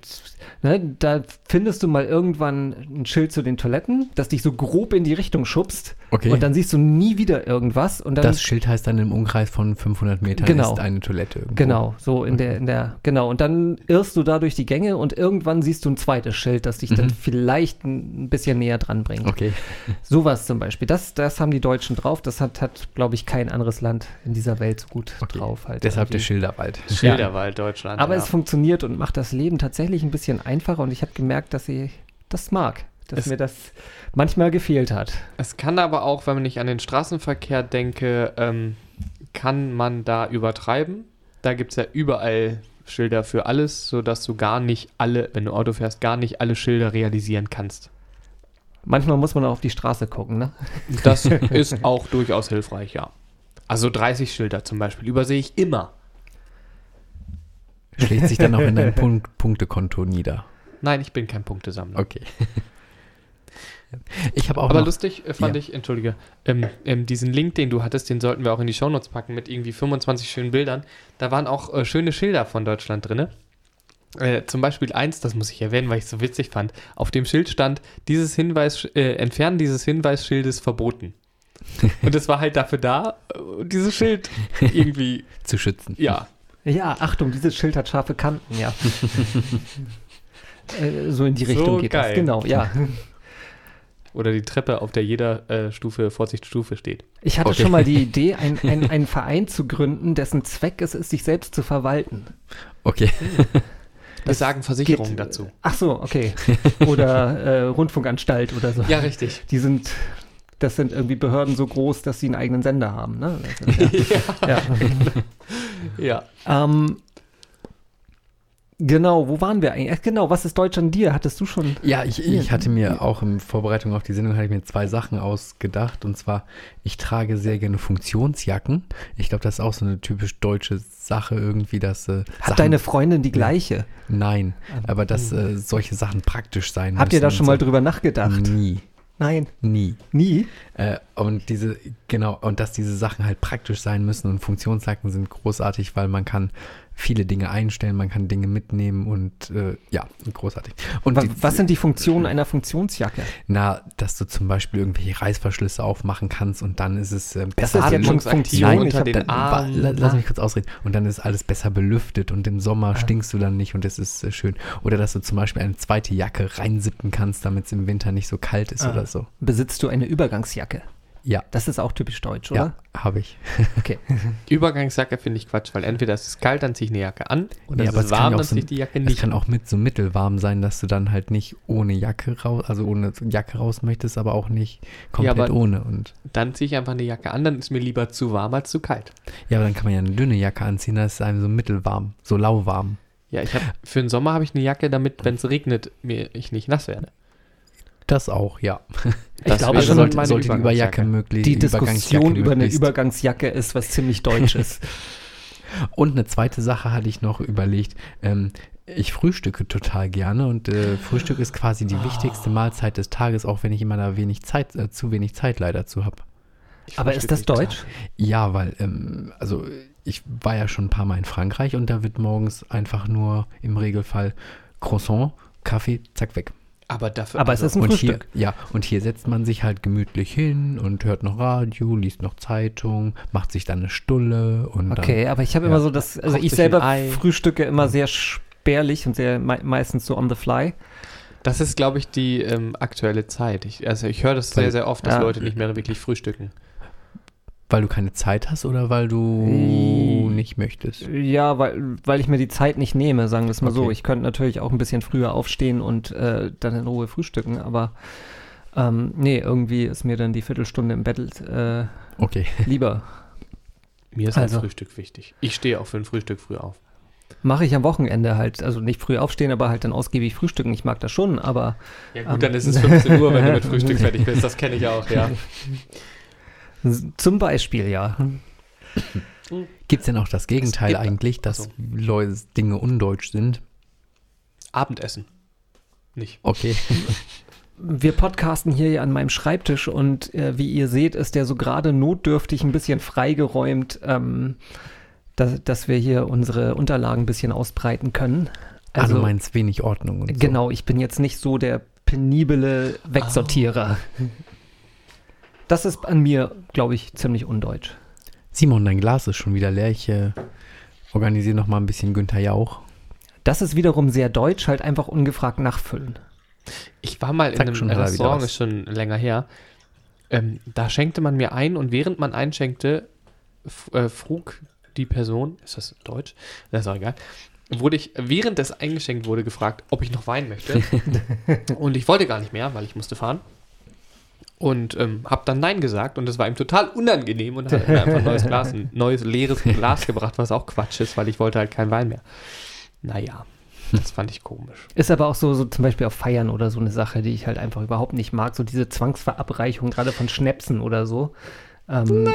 ne, da findest du mal irgendwann ein Schild zu den Toiletten, das dich so grob in die Richtung schubst Okay. und dann siehst du nie wieder irgendwas und dann das Schild heißt dann im Umkreis von 500 Metern Genau. ist eine Toilette irgendwo. Genau, so in der, in der, genau. Und dann irrst du da durch die Gänge und irgendwann siehst du ein zweites Schild, das dich dann Mhm. vielleicht ein bisschen näher dran bringt. Okay. (laughs) Sowas zum Beispiel. Das, das haben die Deutschen drauf. Das hat, hat glaube ich, kein anderes Land in dieser Welt so gut okay. drauf. Halt Deshalb der irgendwie. Schilderwald. Schilderwald, Deutschland. Aber ja. es funktioniert und macht das Leben tatsächlich ein bisschen einfacher und ich habe gemerkt, dass ich das mag. Dass Es- mir das manchmal gefehlt hat. Es kann aber auch, wenn ich an den Straßenverkehr denke, ähm, kann man da übertreiben. Da gibt es ja überall Schilder für alles, sodass du gar nicht alle, wenn du Auto fährst, gar nicht alle Schilder realisieren kannst. Manchmal muss man auch auf die Straße gucken, ne? Das (laughs) ist auch durchaus hilfreich, ja. Also 30 Schilder zum Beispiel übersehe ich immer. Schlägt sich dann auch in dein (laughs) Punkt Punktekonto nieder. Nein, ich bin kein Punktesammler. Okay. Ich habe auch Aber noch, lustig äh, fand Ja. ich, entschuldige, ähm, ähm, diesen Link, den du hattest, den sollten wir auch in die Shownotes packen mit irgendwie 25 schönen Bildern. Da waren auch äh, schöne Schilder von Deutschland drin. Äh, zum Beispiel eins, das muss ich erwähnen, weil ich es so witzig fand. Auf dem Schild stand, dieses Hinweis, äh, Entfernen dieses Hinweisschildes verboten. (laughs) Und es war halt dafür da, äh, dieses Schild irgendwie, zu schützen. ja, Ja, Achtung, dieses Schild hat scharfe Kanten, ja. (laughs) äh, so in die So Richtung geht geil. das. Genau, ja. (laughs) oder die Treppe, auf der jeder äh, Stufe, Vorsichtsstufe steht. Ich hatte Okay. schon mal die (laughs) Idee, ein, ein, einen Verein zu gründen, dessen Zweck es ist, sich selbst zu verwalten. Okay. Wir Das sagen Versicherungen dazu. Ach so, okay. Oder äh, Rundfunkanstalt oder so. Ja, richtig. Die sind, das sind irgendwie Behörden so groß, dass sie einen eigenen Sender haben. Ne? Ist, (laughs) ja. ja. Ja. Ähm, Genau, wo waren wir eigentlich? Ach, genau, was ist Deutsch an dir? Hattest du schon? Ja, ich, ich hatte mir auch in Vorbereitung auf die Sendung hatte ich mir zwei Sachen ausgedacht. Und zwar, ich trage sehr gerne Funktionsjacken. Ich glaube, das ist auch so eine typisch deutsche Sache irgendwie, dass äh, Hat Sachen- deine Freundin die gleiche? Nein, aber dass äh, solche Sachen praktisch sein Habt ihr da müssen schon mal so. drüber nachgedacht? Nie, Nein, nie. nie. Äh, und diese, genau, und dass diese Sachen halt praktisch sein müssen und Funktionsjacken sind großartig, weil man kann viele Dinge einstellen, man kann Dinge mitnehmen und äh, ja, großartig. Und Wa- die, Was sind die Funktionen einer Funktionsjacke? na, dass du zum Beispiel irgendwelche Reißverschlüsse aufmachen kannst und dann ist es äh, Das besser ist jetzt schon Funktion. Ich unter den dann, Armen. la- lass mich kurz ausreden. Und dann ist alles besser belüftet und im Sommer stinkst du dann nicht und es ist äh, schön. Oder dass du zum Beispiel eine zweite Jacke reinsippen kannst, damit es im Winter nicht so kalt ist Ah. oder so. Besitzt du eine Übergangsjacke? Ja, Das ist auch typisch deutsch, ja, oder? habe ich. Okay. (laughs) Übergangsjacke finde ich Quatsch, weil entweder es ist kalt, dann ziehe ich eine Jacke an, oder Nee, es aber ist es kann warm, ja dann so- ziehe ich die Jacke Es nicht kann an. auch mit so mittelwarm sein, dass du dann halt nicht ohne Jacke raus, also ohne Jacke raus möchtest, aber auch nicht komplett aber- ohne. Und Dann ziehe ich einfach eine Jacke an, dann ist mir lieber zu warm als zu kalt. ja, aber dann kann man ja eine dünne Jacke anziehen, da ist es einem so mittelwarm, so lauwarm. Ja, ich habe für den Sommer habe ich eine Jacke, damit, wenn es regnet, mir ich nicht nass werde. Das auch, ja. Das glaube schon, sollte, sollte die Überjacke möglichst Die Diskussion über eine Übergangsjacke ist was ziemlich Deutsches. (laughs) Und eine zweite Sache hatte ich noch überlegt. Ähm, ich frühstücke total gerne und äh, Frühstück ist quasi die wichtigste Mahlzeit des Tages, auch wenn ich immer da wenig Zeit, äh, zu wenig Zeit leider zu habe. Ich Aber ist das deutsch? Ja, weil, ähm, also ich war ja schon ein paar Mal in Frankreich und da wird morgens einfach nur im Regelfall Croissant, Kaffee, zack, weg. Aber dafür. Aber es ist ein und Frühstück. hier, ja, und hier setzt man sich halt gemütlich hin und hört noch Radio, liest noch Zeitung, macht sich dann eine Stulle und Okay, aber ich habe Ja. immer so das, also ich selber frühstücke immer sehr spärlich und sehr mei meistens so on the fly. Das ist, glaube ich, die ähm, aktuelle Zeit. Ich, also ich höre das sehr, sehr oft, dass Ja. Leute nicht mehr wirklich frühstücken. Weil du keine Zeit hast oder weil du Äh, nicht möchtest? Ja, weil, weil ich mir die Zeit nicht nehme, sagen wir es mal so. Okay. Ich könnte natürlich auch ein bisschen früher aufstehen und äh, dann in Ruhe frühstücken, aber ähm, nee, irgendwie ist mir dann die Viertelstunde im Bett äh, Okay. (laughs) lieber. Mir ist Also. ein Frühstück wichtig. Ich stehe auch für ein Frühstück früh auf. Mache ich am Wochenende halt, also nicht früh aufstehen, aber halt dann ausgiebig frühstücken. Ich mag das schon, aber Ja Ähm. gut, dann ist es 15 Uhr, wenn du mit (laughs) Frühstück fertig bist. Das kenne ich auch, ja. (laughs) zum Beispiel ja. Gibt es denn auch das Gegenteil eigentlich, dass. Leute, Dinge undeutsch sind? Abendessen. Nicht. Okay. (laughs) Wir podcasten hier ja an meinem Schreibtisch und äh, wie ihr seht, ist der so gerade notdürftig ein bisschen freigeräumt, ähm, dass, dass wir hier unsere Unterlagen ein bisschen ausbreiten können. Also, du meinst wenig Ordnung und so. Genau, ich bin jetzt nicht so der penible Wegsortierer. Das ist an mir, glaube ich, ziemlich undeutsch. Simon, dein Glas ist schon wieder leer. Ich äh, organisiere noch mal ein bisschen Günther Jauch. Das ist wiederum sehr deutsch, halt einfach ungefragt nachfüllen. Ich war mal in Zack, einem Restaurant, ist schon länger her. Ähm, da schenkte man mir ein und während man einschenkte, äh, frug die Person, ist das Deutsch? Das ist auch egal. Wurde ich, während es eingeschenkt wurde, gefragt, ob ich noch Wein möchte. (laughs) und ich wollte gar nicht mehr, weil ich musste fahren. Und ähm, habe dann Nein gesagt und das war ihm total unangenehm und hat mir einfach ein neues (laughs) Glas, ein neues leeres Glas gebracht, was auch Quatsch ist, weil ich wollte halt keinen Wein mehr. Naja, das fand ich komisch. Ist aber auch so, so zum Beispiel auf Feiern oder so eine Sache, die ich halt einfach überhaupt nicht mag. So diese Zwangsverabreichung, gerade von Schnäpsen oder so. Ähm,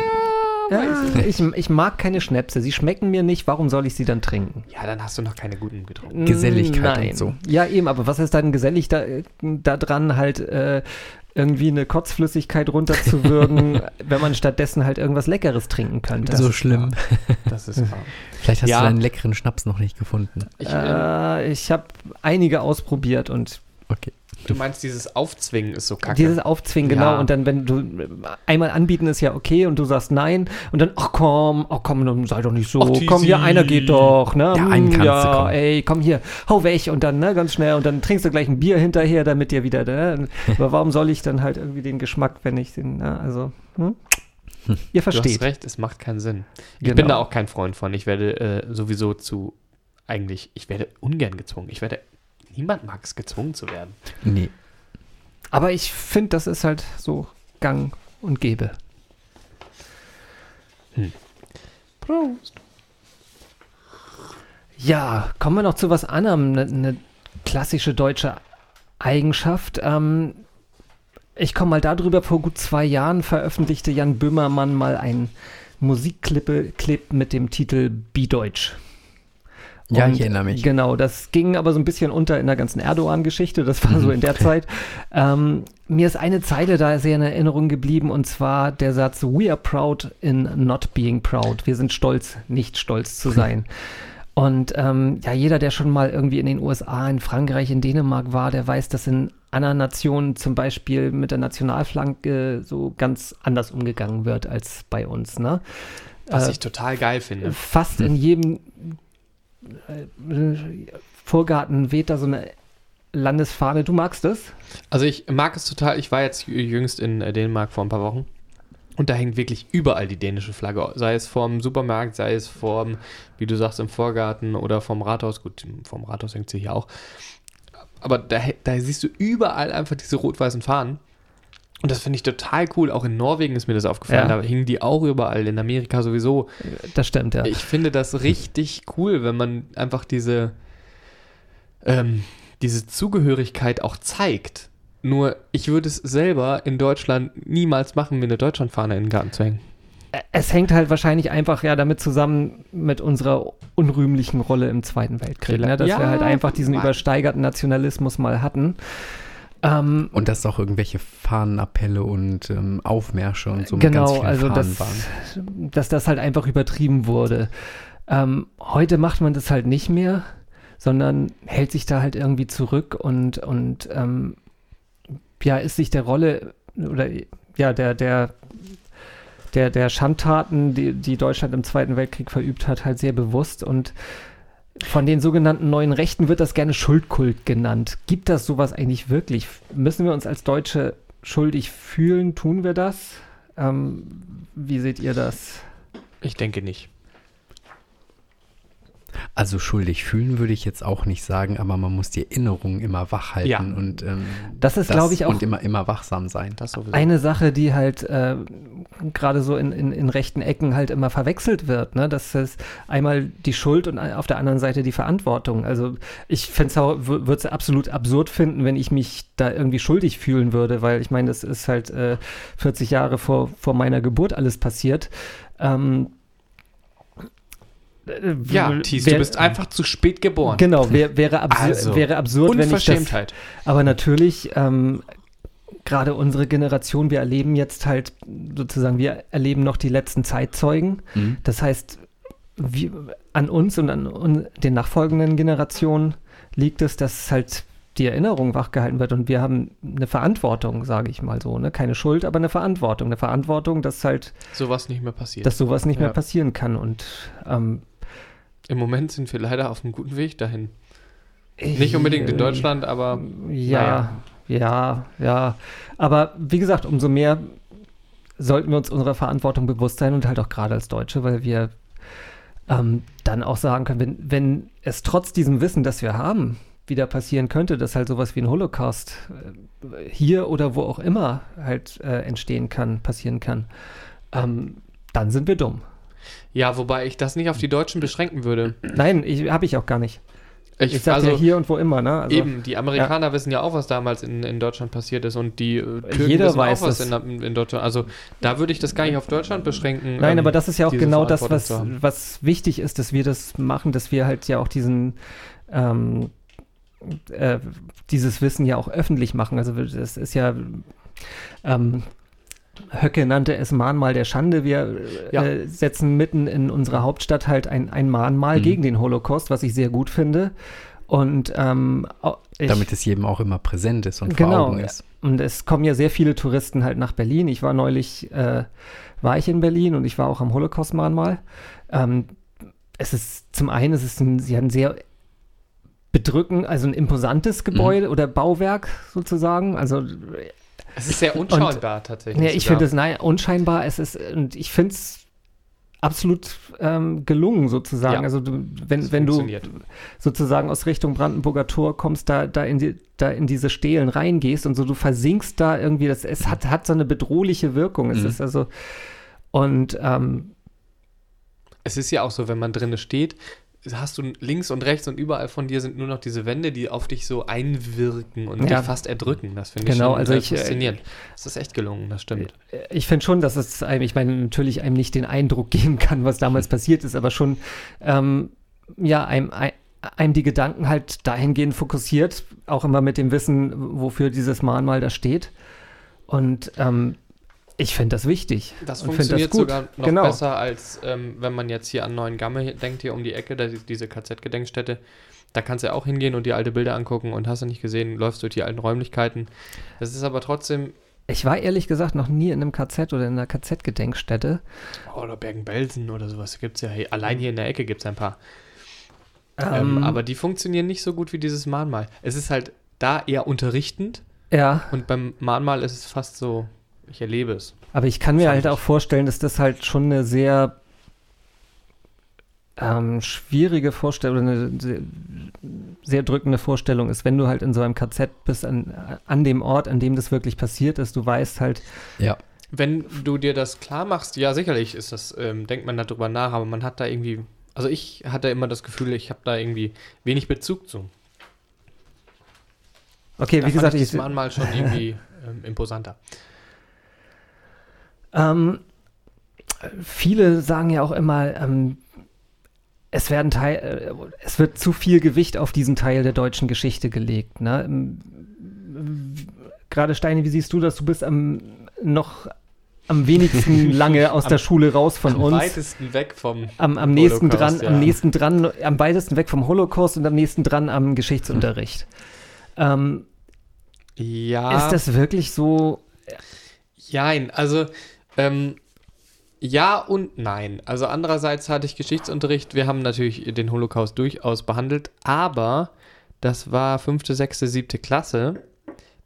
ja, ich, ich mag keine Schnäpse. Sie schmecken mir nicht. Warum soll ich sie dann trinken? Ja, dann hast du noch keine guten getrunken. Geselligkeit Nein. und so. Ja, eben, aber was ist dann gesellig da, da dran, halt äh, irgendwie eine Kotzflüssigkeit runterzuwürgen, (laughs) wenn man stattdessen halt irgendwas Leckeres trinken könnte? so schlimm. Das ist wahr. Vielleicht hast Ja. du deinen leckeren Schnaps noch nicht gefunden. Ich, ähm, Äh, ich habe einige ausprobiert und Okay. Du meinst, dieses Aufzwingen ist so kacke. dieses Aufzwingen, Ja. genau. Und dann, wenn du einmal anbieten ist ja okay und du sagst nein und dann, ach komm, ach komm, dann sei doch nicht so. Ach, komm, hier, einer geht doch, ne? Ja, Hm, einen kannst du, ja, komm. ey, komm hier, hau weg und dann, ne, ganz schnell und dann trinkst du gleich ein Bier hinterher, damit dir wieder, ne? (laughs) Aber warum soll ich dann halt irgendwie den Geschmack, wenn ich den, ne, also, hm? Ihr du hast versteht. recht, es macht keinen Sinn. Ich Genau. bin da auch kein Freund von. Ich werde äh, sowieso zu, eigentlich, ich werde ungern gezwungen. Ich werde, niemand mag es, gezwungen zu werden. Nee. Aber ich finde, das ist halt so gang und gäbe. Prost. Ja, kommen wir noch zu was anderem, eine ne klassische deutsche Eigenschaft. Ähm, ich komme mal darüber, vor gut zwei Jahren veröffentlichte Jan Böhmermann mal ein Musikclip Clip mit dem Titel Bi-Deutsch. Ja, ich erinnere mich. Genau, das ging aber so ein bisschen unter in der ganzen Erdogan-Geschichte. Das war so in der Zeit. (laughs) Ähm, mir ist eine Zeile da sehr in Erinnerung geblieben und zwar der Satz: We are proud in not being proud. Wir sind stolz, nicht stolz zu sein. (laughs) Und ähm, ja, jeder, der schon mal irgendwie in den USA, in Frankreich, in Dänemark war, der weiß, dass in anderen Nationen zum Beispiel mit der Nationalflanke so ganz anders umgegangen wird als bei uns. Ne? Was Äh, ich total geil finde. fast in jedem äh, Vorgarten weht da so eine Landesfahne. Du magst das? Also ich mag es total. Ich war jetzt jüngst in äh, Dänemark vor ein paar Wochen. Und da hängt wirklich überall die dänische Flagge. Sei es vorm Supermarkt, sei es vorm, wie du sagst, im Vorgarten oder vom Rathaus. Gut, vom Rathaus hängt sie hier auch. Aber da, da siehst du überall einfach diese rot-weißen Fahnen. Und das finde ich total cool. Auch in Norwegen ist mir das aufgefallen. Ja. Da hingen die auch überall. In Amerika sowieso. Das stimmt, ja. Ich finde das richtig cool, wenn man einfach diese, ähm, diese Zugehörigkeit auch zeigt. Nur, ich würde es selber in Deutschland niemals machen, mir eine Deutschlandfahne in den Garten zu hängen. Es hängt halt wahrscheinlich einfach ja damit zusammen mit unserer unrühmlichen Rolle im Zweiten Weltkrieg, ne? dass Ja, wir halt einfach diesen Mann. übersteigerten Nationalismus mal hatten. Ähm, Und dass auch irgendwelche Fahnenappelle und ähm, Aufmärsche und so mit ganz genau, vielen also Fahnen dass, waren. dass das halt einfach übertrieben wurde. Ähm, heute macht man das halt nicht mehr, sondern hält sich da halt irgendwie zurück und, und ähm, ja, ist sich der Rolle oder ja, der, der, der, der Schandtaten, die, die Deutschland im Zweiten Weltkrieg verübt hat, halt sehr bewusst und von den sogenannten neuen Rechten wird das gerne Schuldkult genannt. Gibt das sowas eigentlich wirklich? Müssen wir uns als Deutsche schuldig fühlen? Tun wir das? Ähm, wie seht ihr das? Ich denke nicht. Also schuldig fühlen würde ich jetzt auch nicht sagen, aber man muss die Erinnerungen immer wach halten Ja. und ähm, Das ist, glaube ich, auch und immer, immer wachsam sein. Das sowieso. eine Sache, die halt äh, gerade so in, in, in rechten Ecken halt immer verwechselt wird. Ne? Das ist einmal die Schuld und auf der anderen Seite die Verantwortung. Also ich würde es absolut absurd finden, wenn ich mich da irgendwie schuldig fühlen würde, weil ich meine, das ist halt äh, 40 Jahre vor, vor meiner Geburt alles passiert. Ähm, äh, ja, Thies, wär- du bist einfach zu spät geboren. Genau, wär, wäre, absur Also, wäre absurd, wenn ich das aber natürlich, ähm, gerade unsere Generation, wir erleben jetzt halt sozusagen, wir erleben noch die letzten Zeitzeugen. Mhm. Das heißt, wir, an uns und an un, den nachfolgenden Generationen liegt es, dass halt die Erinnerung wachgehalten wird und wir haben eine Verantwortung, sage ich mal so, ne? Keine Schuld, aber eine Verantwortung. Eine Verantwortung, dass halt, Sowas nicht mehr passiert. dass sowas nicht mehr Ja. passieren kann. Und ähm, Im Moment sind wir leider auf einem guten Weg dahin. Nicht unbedingt in äh, Deutschland, aber Ja, ja, ja. Aber wie gesagt, umso mehr sollten wir uns unserer Verantwortung bewusst sein und halt auch gerade als Deutsche, weil wir ähm, dann auch sagen können, wenn, wenn es trotz diesem Wissen, das wir haben, wieder passieren könnte, dass halt sowas wie ein Holocaust äh, hier oder wo auch immer halt äh, entstehen kann, passieren kann, ähm, dann sind wir dumm. Ja, wobei ich das nicht auf die Deutschen beschränken würde. Nein, ich, habe ich auch gar nicht. Ich, Ich, sage also ja hier und wo immer, ne? Also, eben, die Amerikaner wissen ja auch, was damals in, in Deutschland passiert ist und die äh, Türken Jeder wissen weiß auch, was in, in Deutschland. Also da würde ich das gar nicht auf Deutschland beschränken. Nein, ähm, aber das ist ja auch genau das, was, was wichtig ist, dass wir das machen, dass wir halt ja auch diesen ähm, äh, dieses Wissen ja auch öffentlich machen. Also das ist ja ähm, Höcke nannte es Mahnmal der Schande. Wir Ja. äh, setzen mitten in unserer Hauptstadt halt ein, ein Mahnmal Mhm. gegen den Holocaust, was ich sehr gut finde. Und ähm, ich, Damit es jedem auch immer präsent ist und Genau, vor Augen ja. ist. und es kommen ja sehr viele Touristen halt nach Berlin. Ich war neulich, äh, war ich in Berlin und ich war auch am Holocaust-Mahnmal. Ähm, es ist zum einen, es ist ein, sie haben sehr bedrückend, also ein imposantes Gebäude oder Bauwerk sozusagen. Also Es ist sehr unscheinbar tatsächlich. ja, ich finde es nein, unscheinbar. Es ist und ich finde es absolut ähm, gelungen sozusagen. Ja, also du, wenn, wenn du sozusagen aus Richtung Brandenburger Tor kommst, da, da, in, die, da in diese Stelen reingehst und so, du versinkst da irgendwie, das, es hat, hat so eine bedrohliche Wirkung. Es Mhm. ist also, und ähm, Es ist ja auch so, wenn man drinne steht, hast du links und rechts und überall von dir sind nur noch diese Wände, die auf dich so einwirken und Ja. dich fast erdrücken. Das finde ich Genau, schon also äh, ich, äh, faszinierend. das ist echt gelungen, das stimmt. Ich finde schon, dass es einem, ich meine, natürlich einem nicht den Eindruck (laughs) geben kann, was damals passiert ist, aber schon, ähm, ja, einem, ein- einem die Gedanken halt dahingehend fokussiert, auch immer mit dem Wissen, wofür dieses Mahnmal da steht. Und ähm, ich finde das wichtig. Das funktioniert gut. sogar noch Genau. besser, als ähm, wenn man jetzt hier an Neuengamme hier- denkt, hier um die Ecke, da, diese KZ-Gedenkstätte. Da kannst du ja auch hingehen und die alte Bilder angucken und hast du nicht gesehen, läufst durch die alten Räumlichkeiten. Das ist aber trotzdem, Ich war ehrlich gesagt noch nie in einem KZ oder in einer KZ-Gedenkstätte. oder Bergen-Belsen oder sowas gibt es ja. Hier, allein hier in der Ecke gibt es ein paar. Ähm, Ähm, aber die funktionieren nicht so gut wie dieses Mahnmal. Es ist halt da eher unterrichtend ja, und beim Mahnmal ist es fast so, ich erlebe es. aber ich kann mir halt auch vorstellen, dass das halt schon eine sehr ähm, schwierige Vorstellung, eine sehr, sehr drückende Vorstellung ist, wenn du halt in so einem KZ bist, an, an dem Ort, an dem das wirklich passiert ist. Du weißt halt, Ja. Wenn du dir das klar machst, ja, sicherlich ist das, ähm, denkt man darüber nach, aber man hat da irgendwie, also ich hatte immer das Gefühl, ich habe da irgendwie wenig Bezug zu. okay, Da wie fand gesagt, ich das Mahnmal schon irgendwie (laughs) ähm, imposanter. Ähm, viele sagen ja auch immer, ähm, es, werden Teil, äh, es wird zu viel Gewicht auf diesen Teil der deutschen Geschichte gelegt. Ne? Ähm, Gerade Steini, wie siehst du das? Du bist am, noch am wenigsten (laughs) lange aus Am- der Schule raus von Am uns. weitesten weg vom. Am, am nächsten Holocaust, dran, ja. am nächsten dran, am weitesten weg vom Holocaust und am nächsten dran am Geschichtsunterricht. Ähm, Ja. Ist das wirklich so? Jein, also ähm, ja und nein. Also andererseits hatte ich Geschichtsunterricht. Wir haben natürlich den Holocaust durchaus behandelt, aber das war fünfte, sechste, siebte Klasse.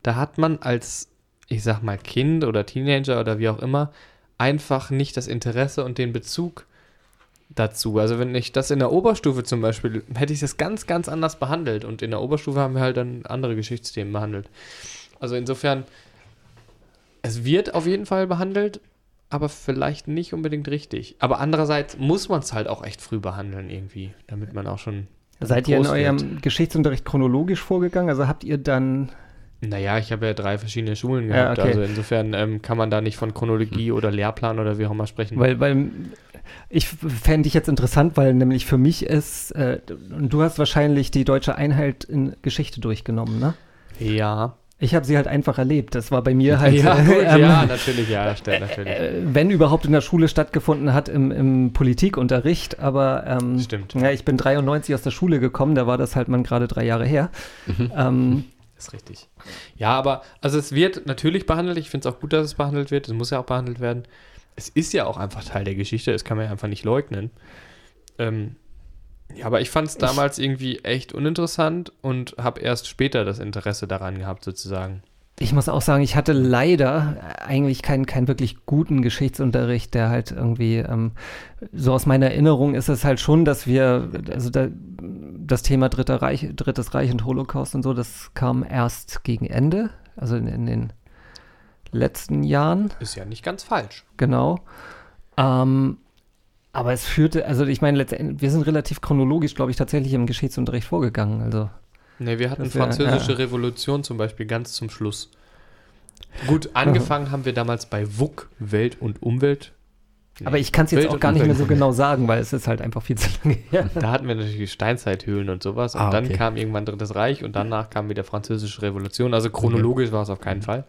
Da hat man als, ich sag mal, Kind oder Teenager oder wie auch immer, einfach nicht das Interesse und den Bezug dazu. Also wenn ich das in der Oberstufe zum Beispiel, hätte ich das ganz, ganz anders behandelt. Und in der Oberstufe haben wir halt dann andere Geschichtsthemen behandelt. Also insofern, es wird auf jeden Fall behandelt, aber vielleicht nicht unbedingt richtig. Aber andererseits muss man es halt auch echt früh behandeln irgendwie, damit man auch schon. Seid ihr in eurem wird. Geschichtsunterricht chronologisch vorgegangen? Also habt ihr dann Naja, ich habe ja drei verschiedene Schulen Ja, gehabt. okay. Also insofern ähm, kann man da nicht von Chronologie oder Lehrplan oder wie auch immer sprechen. Weil, weil ich fände ich jetzt interessant, weil nämlich für mich ist, äh, du hast wahrscheinlich die deutsche Einheit in Geschichte durchgenommen, ne? ja. Ich habe sie halt einfach erlebt. Das war bei mir halt, (laughs) ja, äh, gut, ähm, ja, natürlich, ja, stimmt, natürlich. äh, wenn überhaupt in der Schule stattgefunden hat, im, im Politikunterricht. Aber ähm, Stimmt. ja, ich bin 93 aus der Schule gekommen, da war das halt mal gerade drei Jahre her. Ähm, (laughs) ist richtig. Ja, aber also es wird natürlich behandelt. Ich finde es auch gut, dass es behandelt wird. Es muss ja auch behandelt werden. Es ist ja auch einfach Teil der Geschichte. Das kann man ja einfach nicht leugnen. Ähm, ja, aber ich fand es damals irgendwie echt uninteressant und habe erst später das Interesse daran gehabt, sozusagen. Ich muss auch sagen, ich hatte leider eigentlich keinen, keinen wirklich guten Geschichtsunterricht, der halt irgendwie, ähm, so aus meiner Erinnerung ist es halt schon, dass wir, also da, das Thema Dritter Reich, Drittes Reich und Holocaust und so, das kam erst gegen Ende, also in, in den letzten Jahren, Ist ja nicht ganz falsch. genau. Ähm, aber es führte, also ich meine, letztendlich, wir sind relativ chronologisch, glaube ich, tatsächlich im Geschichtsunterricht vorgegangen, also. Ne, wir hatten französische ja. Revolution zum Beispiel ganz zum Schluss. Gut, angefangen haben wir damals bei WUK, Welt und Umwelt. Nee, Aber ich kann es jetzt auch gar nicht mehr so genau sagen, weil es ist halt einfach viel zu lange her. (laughs) Da hatten wir natürlich die Steinzeithöhlen und sowas. Und Ah, dann okay. kam irgendwann Drittes Reich und danach kam wieder Französische Revolution. Also chronologisch war es auf keinen Fall.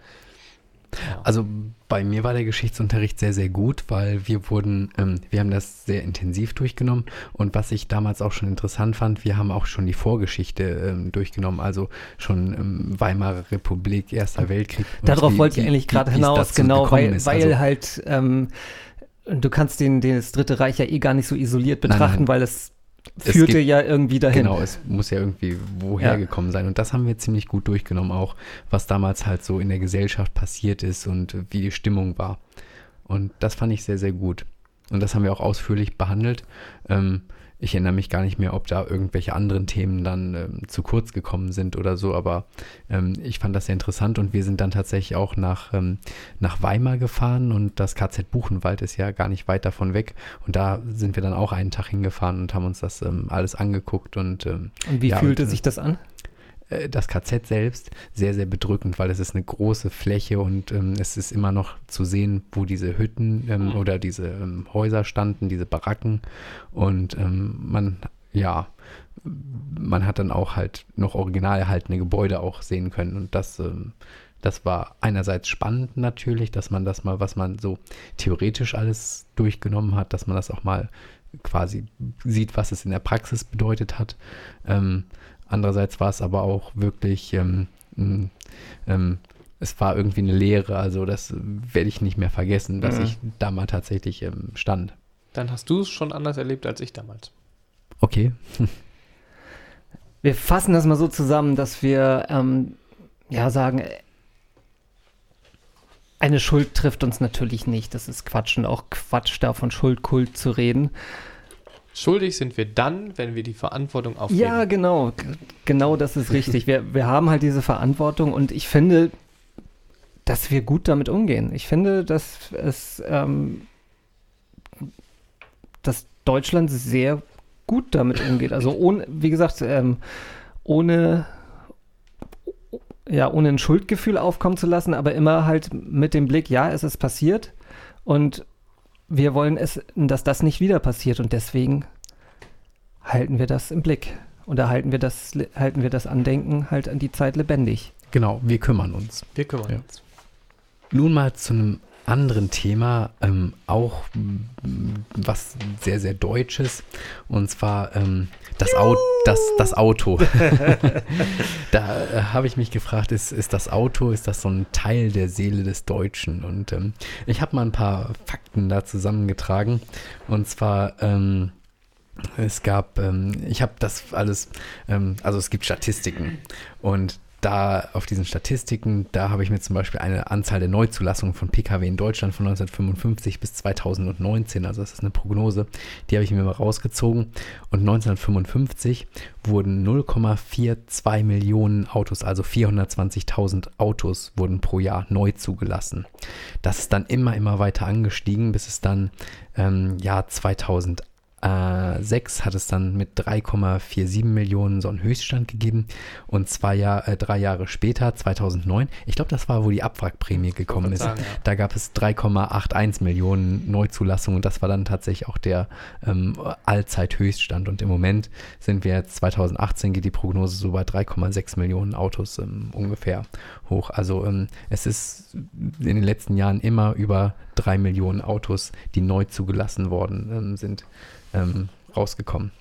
Also bei mir war der Geschichtsunterricht sehr, sehr gut, weil wir wurden, ähm, wir haben das sehr intensiv durchgenommen und was ich damals auch schon interessant fand, wir haben auch schon die Vorgeschichte ähm, durchgenommen, also schon ähm, Weimarer Republik, Erster Weltkrieg. Darauf wie- wollte ich eigentlich gerade hinaus, genau, weil, ist. weil Also, halt ähm, du kannst den, den das Dritte Reich ja eh gar nicht so isoliert Nein, betrachten, nein. weil es Es führte gibt- ja irgendwie dahin. Genau, es muss ja irgendwie woher Ja. gekommen sein. Und das haben wir ziemlich gut durchgenommen, auch was damals halt so in der Gesellschaft passiert ist und wie die Stimmung war. Und das fand ich sehr, sehr gut. Und das haben wir auch ausführlich behandelt. Ähm, ich erinnere mich gar nicht mehr, ob da irgendwelche anderen Themen dann ähm, zu kurz gekommen sind oder so, aber ähm, ich fand das sehr interessant und wir sind dann tatsächlich auch nach, ähm, nach Weimar gefahren und das KZ Buchenwald ist ja gar nicht weit davon weg und da sind wir dann auch einen Tag hingefahren und haben uns das ähm, alles angeguckt und Und wie ja, fühlte und, äh, sich das an? Äh, das KZ selbst sehr, sehr bedrückend, weil es ist eine große Fläche und ähm, es ist immer noch zu sehen, wo diese Hütten ähm, oder diese ähm, Häuser standen, diese Baracken. Und ähm, man, ja, man hat dann auch halt noch original erhaltene Gebäude auch sehen können. Und das, ähm, das war einerseits spannend natürlich, dass man das mal, was man so theoretisch alles durchgenommen hat, dass man das auch mal quasi sieht, was es in der Praxis bedeutet hat. Ähm, Andererseits war es aber auch wirklich, ähm, ähm, es war irgendwie eine Lehre, also das werde ich nicht mehr vergessen, dass Mhm. ich da mal tatsächlich ähm, stand. Dann hast du es schon anders erlebt als ich damals. Okay. (laughs) Wir fassen das mal so zusammen, dass wir ähm, ja sagen, eine Schuld trifft uns natürlich nicht. Das ist Quatsch und auch Quatsch, da von Schuldkult zu reden. Schuldig sind wir dann, wenn wir die Verantwortung aufnehmen. Ja, genau. Genau das ist richtig. Wir, wir haben halt diese Verantwortung und ich finde, dass wir gut damit umgehen. Ich finde, dass es, ähm, dass Deutschland sehr gut damit umgeht. Also ohne, wie gesagt, ähm, ohne, ja, ohne ein Schuldgefühl aufkommen zu lassen, aber immer halt mit dem Blick, ja, es ist passiert und wir wollen es, dass das nicht wieder passiert und deswegen halten wir das im Blick. Und da halten wir das, halten wir das Andenken halt an die Zeit lebendig. Genau, wir kümmern uns. Wir kümmern Ja. uns. Nun mal zu einem anderen Thema, ähm, auch m, was sehr, sehr Deutsches, und zwar ähm, das, Au das, das Auto. (laughs) da äh, habe ich mich gefragt, ist, ist das Auto, ist das so ein Teil der Seele des Deutschen? Und ähm, ich habe mal ein paar Fakten da zusammengetragen, und zwar... Ähm, es gab, ähm, ich habe das alles, ähm, also es gibt Statistiken und da auf diesen Statistiken, da habe ich mir zum Beispiel eine Anzahl der Neuzulassungen von Pkw in Deutschland von 1955 bis 2019, also das ist eine Prognose, die habe ich mir mal rausgezogen und 1955 wurden 0,42 Millionen Autos, also 420.000 Autos wurden pro Jahr neu zugelassen. Das ist dann immer, immer weiter angestiegen, bis es dann ähm, Jahr 2000 äh, 6 hat es dann mit 3,47 Millionen so einen Höchststand gegeben und zwei Jahr, äh, drei Jahre später, 2009, ich glaube, das war, wo die Abwrackprämie gekommen ist, sagen, ja. da gab es 3,81 Millionen Neuzulassungen und das war dann tatsächlich auch der ähm, Allzeithöchststand und im Moment sind wir jetzt 2018 geht die Prognose so bei 3,6 Millionen Autos ähm, ungefähr hoch. Also ähm, es ist in den letzten Jahren immer über drei Millionen Autos, die neu zugelassen worden ähm, sind, ähm, rausgekommen.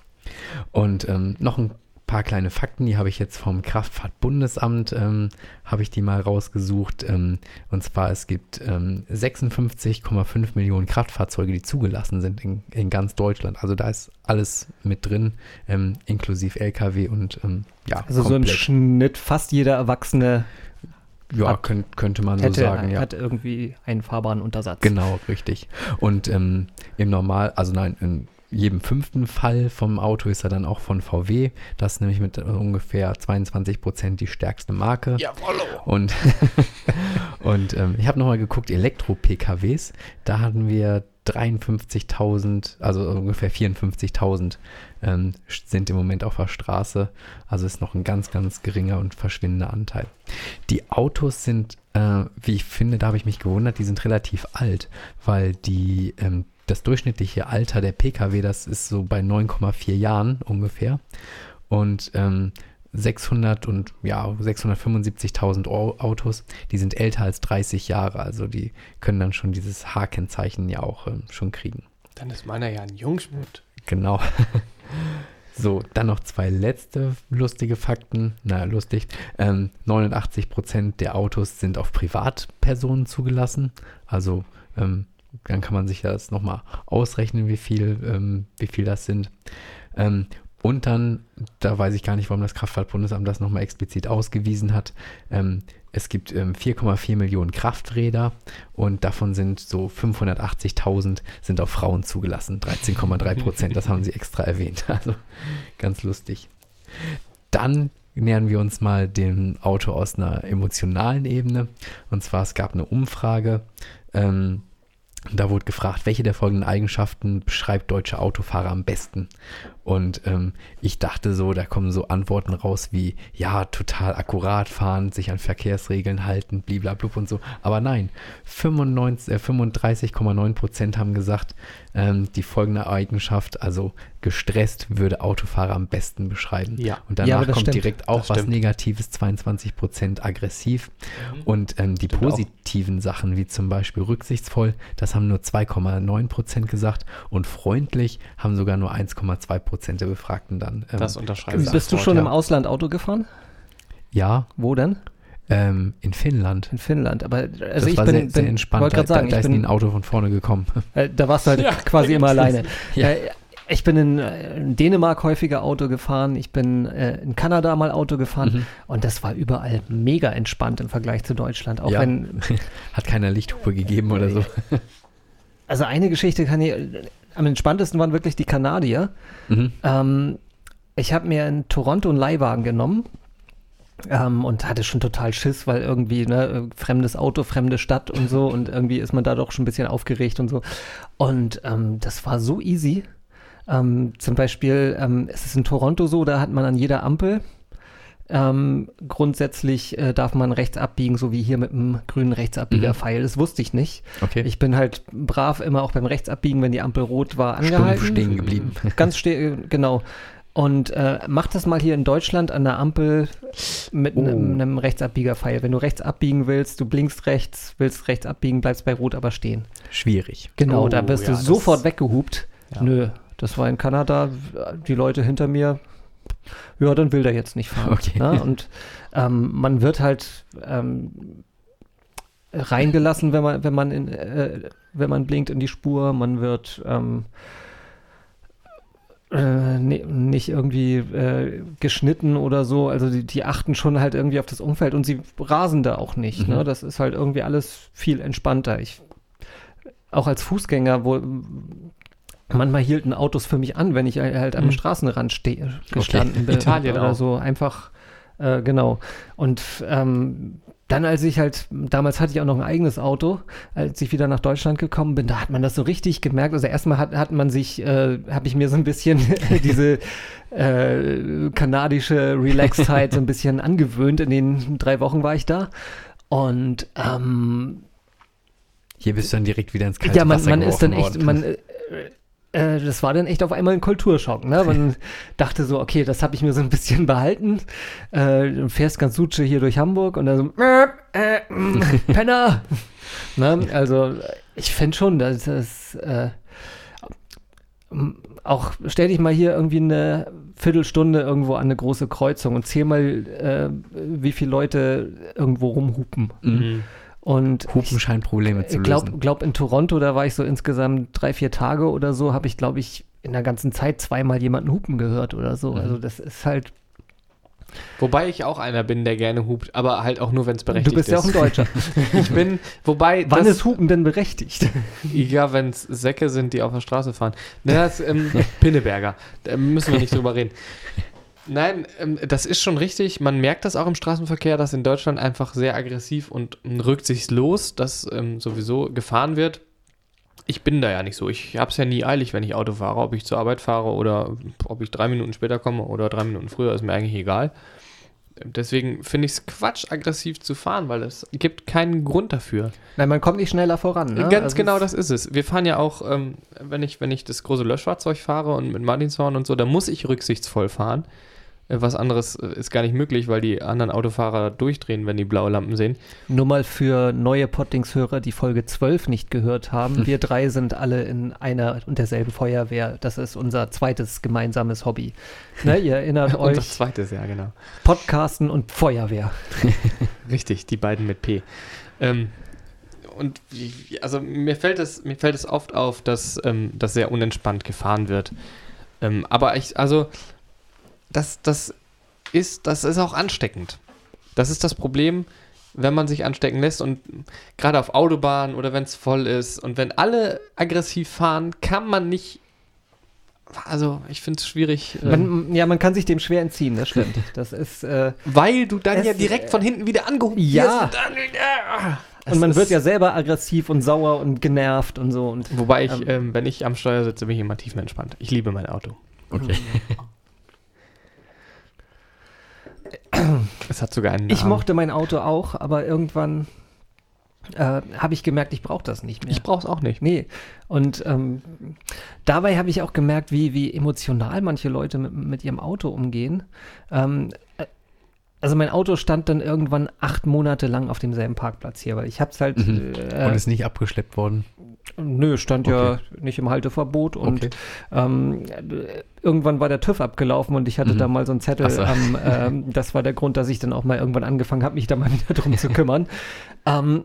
Und ähm, noch ein paar kleine Fakten, die habe ich jetzt vom Kraftfahrtbundesamt, ähm, habe ich die mal rausgesucht. Ähm, und zwar, es gibt ähm, 56,5 Millionen Kraftfahrzeuge, die zugelassen sind in, in ganz Deutschland. Also da ist alles mit drin, ähm, inklusive Lkw und ähm, ja, Also so im komplett. Schnitt fast jeder Erwachsene ja, hat- könnt, könnte man so hätte, sagen, ja. hat irgendwie einen fahrbaren Untersatz. Genau, richtig. Und ähm, im Normal, also nein, in jedem fünften Fall vom Auto ist er dann auch von VW. Das ist nämlich mit äh, ungefähr 22 Prozent die stärkste Marke. Jawollo. Und, (laughs) und ähm, ich habe nochmal geguckt, Elektro-PKWs, da hatten wir 53.000, also ungefähr 54.000 ähm, sind im Moment auf der Straße. Also ist noch ein ganz, ganz geringer und verschwindender Anteil. Die Autos sind, äh, wie ich finde, da habe ich mich gewundert, die sind relativ alt, weil die, ähm, das durchschnittliche Alter der Pkw, das ist so bei 9,4 Jahren ungefähr. Und ähm, 600 und ja, 675.000 Au- Autos, die sind älter als 30 Jahre, also die können dann schon dieses H-Kennzeichen ja auch ähm, schon kriegen. Dann ist meiner ja ein Jungschmut. Genau. (laughs) So, dann noch zwei letzte lustige Fakten. Na, lustig. Ähm, 89% der Autos sind auf Privatpersonen zugelassen. Also, ähm, dann kann man sich das nochmal ausrechnen, wie viel, ähm, wie viel das sind. Ähm, und dann, da weiß ich gar nicht, warum das Kraftfahrtbundesamt das nochmal explizit ausgewiesen hat, ähm, es gibt ähm, 4,4 Millionen Krafträder und davon sind so 580.000 sind auf Frauen zugelassen. 13,3 Prozent, das haben sie extra erwähnt. (laughs) Also ganz lustig. Dann nähern wir uns mal dem Auto aus einer emotionalen Ebene. Und zwar, es gab eine Umfrage. Ähm, da wurde gefragt, welche der folgenden Eigenschaften beschreibt deutsche Autofahrer am besten? Und ähm, ich dachte so, da kommen so Antworten raus wie, ja, total akkurat fahren, sich an Verkehrsregeln halten, bliblablub und so. Aber nein, 95, äh, 35,9 Prozent haben gesagt, ähm, die folgende Eigenschaft, also gestresst, würde Autofahrer am besten beschreiben. Ja. Und Ja, danach das kommt stimmt. direkt auch Das was stimmt. Negatives, 22 Prozent aggressiv. Und ähm, die Stimmt auch. positiven Sachen, wie zum Beispiel rücksichtsvoll, das haben nur 2,9 Prozent gesagt. Und freundlich haben sogar nur 1,2 Prozent der Befragten dann. Ähm, Das unterschreibe gesagt. ich. Bist du schon ja. im Ausland Auto gefahren? Ja, Wo denn? Ähm, in Finnland. In Finnland. Aber also das ich war bin, sehr, sehr bin entspannt. wollte Da, gerade sagen, da, da ich ist nie ein bin, Auto von vorne gekommen. äh, da warst du halt Ja, quasi immer (laughs) alleine. Ja. Äh, ich bin in, äh, in Dänemark häufiger Auto gefahren, ich bin äh, in Kanada mal Auto gefahren Mhm. und das war überall mega entspannt im Vergleich zu Deutschland. Auch Ja. wenn, (laughs) Hat keiner Lichthupe gegeben oder so. (laughs) also eine Geschichte kann ich, am entspanntesten waren wirklich die Kanadier. Mhm. Ähm, ich habe mir in Toronto einen Leihwagen genommen ähm, und hatte schon total Schiss, weil irgendwie ne, fremdes Auto, fremde Stadt und so und irgendwie ist man da doch schon ein bisschen aufgeregt und so. Und ähm, das war so easy. Ähm, zum Beispiel ähm, es ist in Toronto so, da hat man an jeder Ampel ähm, grundsätzlich äh, darf man rechts abbiegen, so wie hier mit dem grünen Rechtsabbieger-Pfeil. Das wusste ich nicht. Okay. Ich bin halt brav immer auch beim Rechtsabbiegen, wenn die Ampel rot war, Stumpf angehalten. stehen geblieben. Ganz ste genau. Und äh, mach das mal hier in Deutschland an der Ampel mit Oh. einem einem Rechtsabbiegerpfeil. Wenn du rechts abbiegen willst, du blinkst rechts, willst rechts abbiegen, bleibst bei Rot aber stehen. Schwierig. Genau, Oh, da wirst ja, du sofort weggehupt. Ja. Nö, das war in Kanada, die Leute hinter mir, ja, dann will der jetzt nicht fahren. Okay. Ne? Und ähm, man wird halt ähm, reingelassen, wenn man, wenn man in, äh, wenn man blinkt in die Spur, man wird ähm, äh, ne, nicht irgendwie äh, geschnitten oder so. Also die, die achten schon halt irgendwie auf das Umfeld und sie rasen da auch nicht. Mhm. Ne? Das ist halt irgendwie alles viel entspannter. Ich auch als Fußgänger, wo manchmal hielten Autos für mich an, wenn ich halt am Mhm. Straßenrand ste gestanden bin Italien oder auch. so. Einfach, äh, genau. Und ähm, dann, als ich halt, damals hatte ich auch noch ein eigenes Auto, als ich wieder nach Deutschland gekommen bin, da hat man das so richtig gemerkt. Also erstmal hat, hat man sich, äh, habe ich mir so ein bisschen (laughs) diese äh, kanadische Relaxedheit so ein bisschen angewöhnt. In den drei Wochen war ich da. Und ähm, Hier bist du dann direkt wieder ins kalte ja, man, Wasser man ist dann echt, worden. man, (laughs) äh, das war dann echt auf einmal ein Kulturschock. Ne? Man (laughs) dachte so, okay, das habe ich mir so ein bisschen (laughs) behalten. Äh, du fährst ganz Suche hier durch Hamburg und dann so, äh, äh, (laughs) Penner. ne? Also ich finde schon, dass das äh, auch stell dich mal hier irgendwie eine Viertelstunde irgendwo an eine große Kreuzung und zähl mal, äh, wie viele Leute irgendwo rumhupen. Mhm. Und Hupen scheint Probleme zu ich glaube, lösen. glaub, in Toronto, da war ich so insgesamt drei, vier Tage oder so, habe ich, glaube ich, in der ganzen Zeit zweimal jemanden hupen gehört oder so. Mhm. Also das ist halt, Wobei ich auch einer bin, der gerne hupt, aber halt auch nur, wenn es berechtigt du bist ja auch ein ist. Deutscher. (laughs) Ich bin, wobei, (laughs) Wann das, ist Hupen denn berechtigt? (laughs) ja, wenn es Säcke sind, die auf der Straße fahren. Na, das ähm, Pinneberger, da müssen wir nicht drüber reden. Nein, ähm, das ist schon richtig. Man merkt das auch im Straßenverkehr, dass in Deutschland einfach sehr aggressiv und ähm, rücksichtslos, dass ähm, sowieso gefahren wird. Ich bin da ja nicht so. Ich habe es ja nie eilig, wenn ich Auto fahre. Ob ich zur Arbeit fahre oder ob ich drei Minuten später komme oder drei Minuten früher, ist mir eigentlich egal. Deswegen finde ich es Quatsch, aggressiv zu fahren, weil es gibt keinen Grund dafür. Nein, man kommt nicht schneller voran. Ne? Ganz Also genau, das ist es. Wir fahren ja auch, ähm, wenn, ich, wenn ich das große Löschfahrzeug fahre und mit Martinshorn und so, da muss ich rücksichtsvoll fahren. Äh, Was anderes äh, ist gar nicht möglich, weil die anderen Autofahrer durchdrehen, wenn die blaue Lampen sehen. Nur mal für neue Pottings-Hörer, die Folge 12 nicht gehört haben. (laughs) Wir drei sind alle in einer und derselben Feuerwehr. Das ist unser zweites gemeinsames Hobby. Ne, ihr erinnert (laughs) euch, zweite ist ja, genau. Podcasten und Feuerwehr. (laughs) Richtig, die beiden mit P. Ähm, und also mir fällt es, mir fällt es oft auf, dass ähm, das sehr unentspannt gefahren wird. Ähm, aber ich, also, das, das ist, das ist auch ansteckend. Das ist das Problem. wenn man sich anstecken lässt und gerade auf Autobahnen oder wenn es voll ist und wenn alle aggressiv fahren, kann man nicht. Also, ich finde es schwierig. äh, Man, ja, man kann sich dem schwer entziehen, das stimmt. (laughs) Das ist, äh, weil du dann Es- ja direkt von hinten wieder angehoben Ja. wirst und dann wieder. und man Es wird ja selber aggressiv und sauer und genervt und so. Und Wobei ich, Ähm. ähm, wenn ich am Steuer sitze, bin ich immer tiefenentspannt. Ich liebe mein Auto. Okay. (laughs) (clears throat) Es hat sogar einen ich Namen. mochte mein Auto auch, aber irgendwann äh, habe ich gemerkt, ich brauche das nicht mehr. Ich brauch's auch nicht. Nee. Und ähm, dabei habe ich auch gemerkt, wie, wie emotional manche Leute mit, mit ihrem Auto umgehen. Ähm, äh, also mein Auto stand dann irgendwann acht Monate lang auf demselben Parkplatz hier, weil ich habe es halt, Mhm. äh, Und ist nicht abgeschleppt worden. Nö, stand ja nicht im Halteverbot und Okay. ähm, äh, irgendwann war der TÜV abgelaufen und ich hatte Mhm. da mal so einen Zettel so. ähm, das war der Grund, dass ich dann auch mal irgendwann angefangen habe, mich da mal wieder drum zu kümmern. (laughs) Ähm,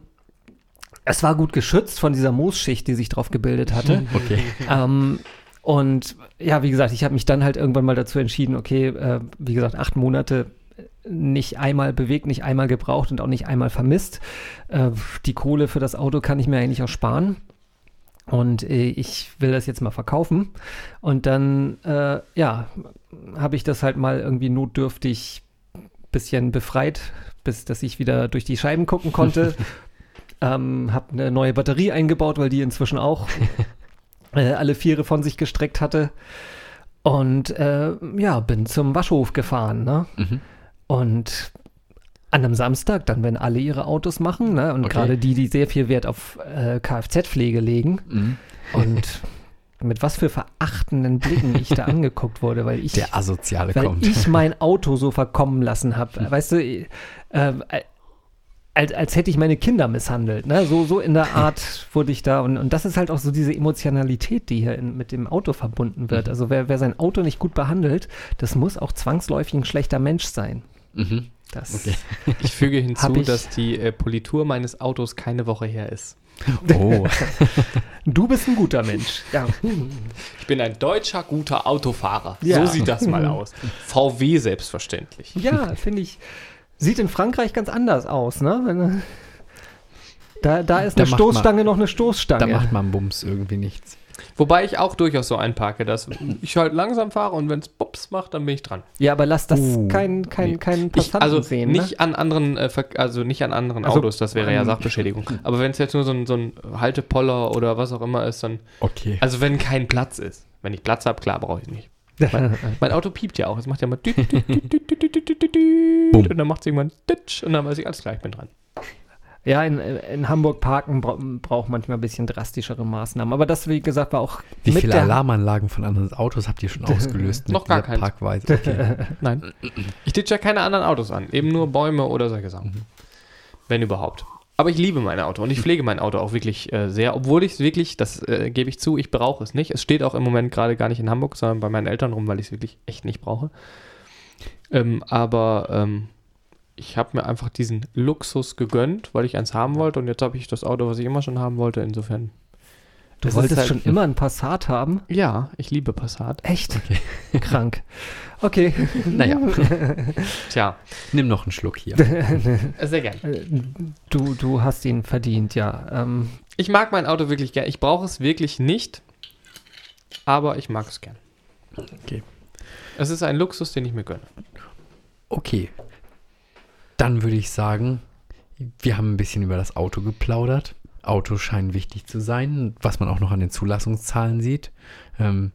es war gut geschützt von dieser Moosschicht, die sich drauf gebildet hatte. (laughs) Okay. ähm, und ja, wie gesagt, ich habe mich dann halt irgendwann mal dazu entschieden, okay, äh, wie gesagt, acht Monate nicht einmal bewegt, nicht einmal gebraucht und auch nicht einmal vermisst. Äh, die Kohle für das Auto kann ich mir eigentlich auch sparen. Und äh, ich will das jetzt mal verkaufen. Und dann, äh, ja, habe ich das halt mal irgendwie notdürftig bisschen befreit, bis dass ich wieder durch die Scheiben gucken konnte. (laughs) ähm, habe eine neue Batterie eingebaut, weil die inzwischen auch (laughs) äh, alle Viere von sich gestreckt hatte. Und äh, ja, bin zum Waschhof gefahren. Ne? Mhm. Und an einem Samstag, dann, wenn alle ihre Autos machen, ne? und Okay. gerade die, die sehr viel Wert auf äh, Kfz-Pflege legen, Mhm. und mit was für verachtenden Blicken ich da (laughs) angeguckt wurde, weil ich, Der Asoziale weil kommt. ich mein Auto so verkommen lassen habe. Weißt du, äh, als, als hätte ich meine Kinder misshandelt. Ne? So, so in der (laughs) Art wurde ich da. Und, und das ist halt auch so diese Emotionalität, die hier in, mit dem Auto verbunden wird. Mhm. Also wer, wer sein Auto nicht gut behandelt, das muss auch zwangsläufig ein schlechter Mensch sein. Mhm. Das, Okay. (laughs) Ich füge hinzu, ich- dass die äh, Politur meines Autos keine Woche her ist. Oh, (laughs) Du bist ein guter Mensch. Ja. Ich bin ein deutscher, guter Autofahrer. Ja. So sieht das mal aus. VW selbstverständlich. Ja, finde ich. Sieht in Frankreich ganz anders aus, ne? Wenn, da, da ist Da eine macht man- Stoßstange noch eine Stoßstange. da macht man Bums irgendwie nichts. Wobei ich auch durchaus so einparke, dass ich halt langsam fahre und wenn es Bups macht, dann bin ich dran. Ja, aber lass das uh, kein, kein, nee. keinen Passanten ich, also sehen. Nicht ne? an anderen, äh, also nicht an anderen also, Autos, das wäre ja Sachbeschädigung. aber wenn es jetzt nur so ein, so ein Haltepoller oder was auch immer ist, dann. Okay. Also wenn kein Platz ist. Wenn ich Platz habe, klar brauche ich nicht. Mein, (laughs) mein, Auto piept ja auch. Es macht ja mal. (laughs) und dann macht es irgendwann ditsch und dann weiß ich, alles gleich, ich bin dran ja, in, in Hamburg parken bra braucht manchmal ein bisschen drastischere Maßnahmen. Aber das, wie gesagt, war auch Wie mit viele der- Alarmanlagen von anderen Autos habt ihr schon (laughs) ausgelöst? Noch gar keins. Parkweise. Okay. (laughs) Nein. Ich ditch ja keine anderen Autos an. Eben nur Bäume oder solche Sachen. Mhm. Wenn überhaupt. Aber ich liebe mein Auto und ich pflege mein Auto auch wirklich äh, sehr, obwohl ich es wirklich, das äh, gebe ich zu, ich brauche es nicht. Es steht auch im Moment gerade gar nicht in Hamburg, sondern bei meinen Eltern rum, weil ich es wirklich echt nicht brauche. Ähm, aber ähm, ich habe mir einfach diesen Luxus gegönnt, weil ich eins haben wollte und jetzt habe ich das Auto, was ich immer schon haben wollte. Insofern. Du ist wolltest halt- schon immer einen Passat haben? Ja, ich liebe Passat. Echt? (laughs) Krank. Okay. (laughs) Naja, (laughs) Tja, nimm noch einen Schluck hier. äh, sehr gern. Äh, Du, du hast ihn verdient, ja. Ähm, Ich mag mein Auto wirklich gern. Ich brauche es wirklich nicht, aber ich mag es gern. Okay. Es ist ein Luxus, den ich mir gönne. Okay. Dann würde ich sagen, wir haben ein bisschen über das Auto geplaudert. Autos scheinen wichtig zu sein, was man auch noch an den Zulassungszahlen sieht. Ähm,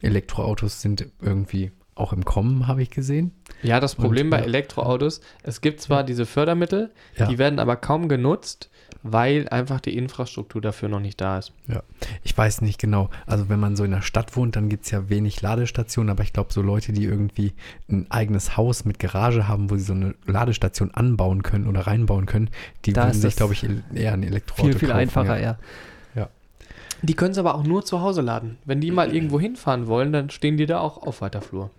Elektroautos sind irgendwie auch im Kommen, habe ich gesehen. Ja, das Problem Und, bei ja. Elektroautos, es gibt zwar diese Fördermittel, Ja. die werden aber kaum genutzt, weil einfach die Infrastruktur dafür noch nicht da ist. Ich weiß nicht genau. Also wenn man so in der Stadt wohnt, dann gibt es ja wenig Ladestationen, aber ich glaube, so Leute, die irgendwie ein eigenes Haus mit Garage haben, wo sie so eine Ladestation anbauen können oder reinbauen können, die Da würden sich, glaube ich, eher ein Elektroauto viel, viel kaufen, einfacher, ja. ja. Die können es aber auch nur zu Hause laden. Wenn die mal irgendwo hinfahren wollen, dann stehen die da auch auf weiter Flur.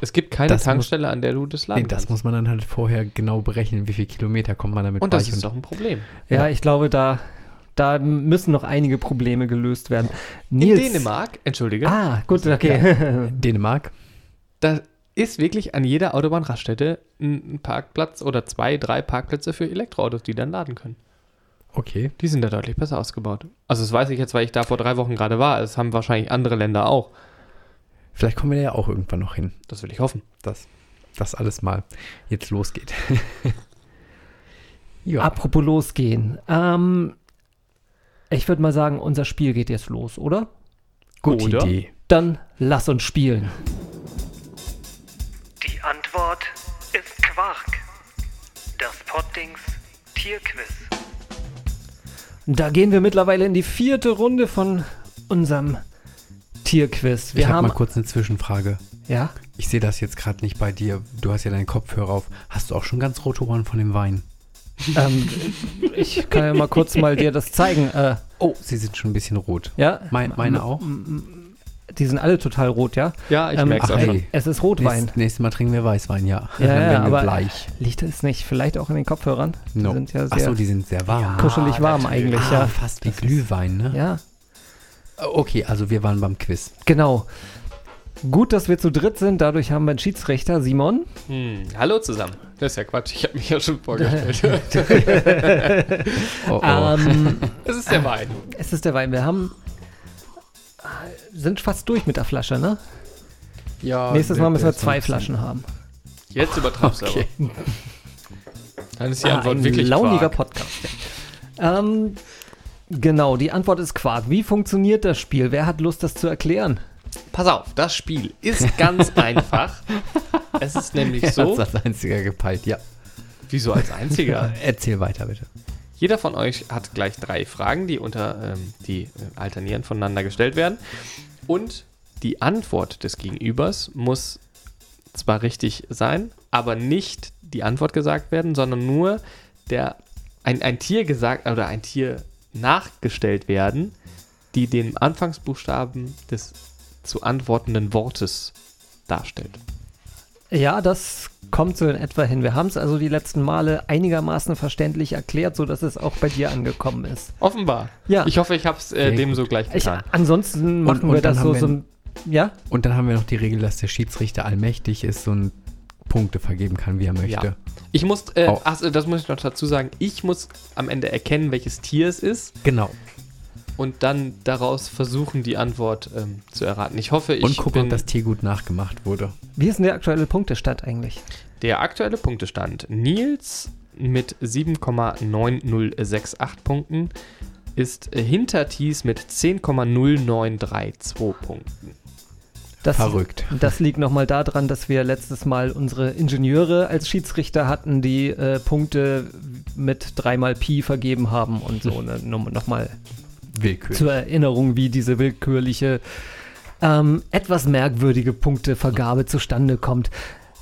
Es gibt keine Das muss- Tankstelle, an der du das laden Nee, das kannst. muss man dann halt vorher genau berechnen, wie viel Kilometer kommt man damit Und das ist doch ein Problem. Ja, Ja. ich glaube, da, da müssen noch einige Probleme gelöst werden. In Nils. Dänemark, entschuldige, Ah, gut, okay. (laughs) Dänemark? da ist wirklich an jeder Autobahnraststätte ein ein Parkplatz oder zwei, drei Parkplätze für Elektroautos, die dann laden können. Okay. Die sind da deutlich besser ausgebaut. Also das weiß ich jetzt, weil ich da vor drei Wochen gerade war. Das haben wahrscheinlich andere Länder auch. Vielleicht kommen wir ja auch irgendwann noch hin, Das will ich hoffen. dass das alles mal jetzt losgeht. (laughs) ja. Apropos losgehen. Ähm, ich würde mal sagen, unser Spiel geht jetzt los, oder? Gute Oder? Idee. Dann lass uns spielen. Die Antwort ist Quark. Das Poddings Tierquiz. Da gehen wir mittlerweile in die vierte Runde von unserem Tierquiz. Wir ich habe haben mal kurz eine Zwischenfrage. ja, Ich sehe das jetzt gerade nicht bei dir. Du hast ja deinen Kopfhörer auf. Hast du auch schon ganz rote Ohren von dem Wein? ähm, ich kann ja mal kurz mal dir das zeigen. Äh, Oh, sie sind schon ein bisschen rot. ja, Mein, meine auch? die sind alle total rot, ja. Ja, ich Ähm, merke es ach, auch schon. Es ist Rotwein. Nächstes, nächstes Mal trinken wir Weißwein, ja. Ja, Dann ja, werden wir aber bleich. liegt es nicht vielleicht auch in den Kopfhörern? Die No. sind ja Ach sehr so, die sind sehr warm. kuschelig warm eigentlich, ah, ja. fast wie Glühwein, ne? Ja, Okay, also wir waren beim Quiz. genau. Gut, dass wir zu dritt sind, dadurch haben wir einen Schiedsrichter, Simon. Hm. Hallo zusammen. Das ist ja Quatsch. Ich habe mich ja schon vorgestellt. (laughs) Oh, oh. Ähm, (laughs) Es ist der Wein. es ist der Wein. Wir haben sind fast durch mit der Flasche, ne? ja, Nächstes Mal müssen wir zwei Flaschen haben. Jetzt übertreibst du Okay. aber. Dann ist die Ah, Antwort ein wirklich launiger Quark. Podcast. Ja. Ähm, genau, die Antwort ist Quark. Wie funktioniert das Spiel? Wer hat Lust, das zu erklären? Pass auf, das Spiel ist ganz (laughs) einfach. Es ist nämlich Er so, hat's als einziger gepeilt, ja. wieso als einziger? (laughs) Erzähl weiter, bitte. Jeder von euch hat gleich drei Fragen, die unter ähm, die äh, alternierend voneinander gestellt werden. Und die Antwort des Gegenübers muss zwar richtig sein, aber nicht die Antwort gesagt werden, sondern nur der ein, ein Tier gesagt oder ein Tier nachgestellt werden, die den Anfangsbuchstaben des zu antwortenden Wortes darstellt. Ja, das kommt so in etwa hin. Wir haben es also die letzten Male einigermaßen verständlich erklärt, sodass es auch bei dir angekommen ist. Offenbar. Ja. Ich hoffe, ich habe es äh, dem so gleich Ich, getan. ansonsten machen und wir das so, so ein. Ja? Und dann haben wir noch die Regel, dass der Schiedsrichter allmächtig ist und Punkte vergeben kann, wie er möchte. Ja. Ich muss, äh, Oh. ach, das muss ich noch dazu sagen, ich muss am Ende erkennen, welches Tier es ist Genau. und dann daraus versuchen, die Antwort ähm, zu erraten. Ich hoffe, ich Und gucken, bin ob das Tier gut nachgemacht wurde. Wie ist denn der aktuelle Punktestand eigentlich? der aktuelle Punktestand. Nils mit 7,9068 Punkten ist äh, hinter Thies mit 10,0932 Punkten. Das, Verrückt. (laughs) Das liegt nochmal daran, dass wir letztes Mal unsere Ingenieure als Schiedsrichter hatten, die äh, Punkte mit dreimal Pi vergeben haben und so. Ne, nochmal zur Erinnerung, wie diese willkürliche, ähm, etwas merkwürdige Punktevergabe zustande kommt.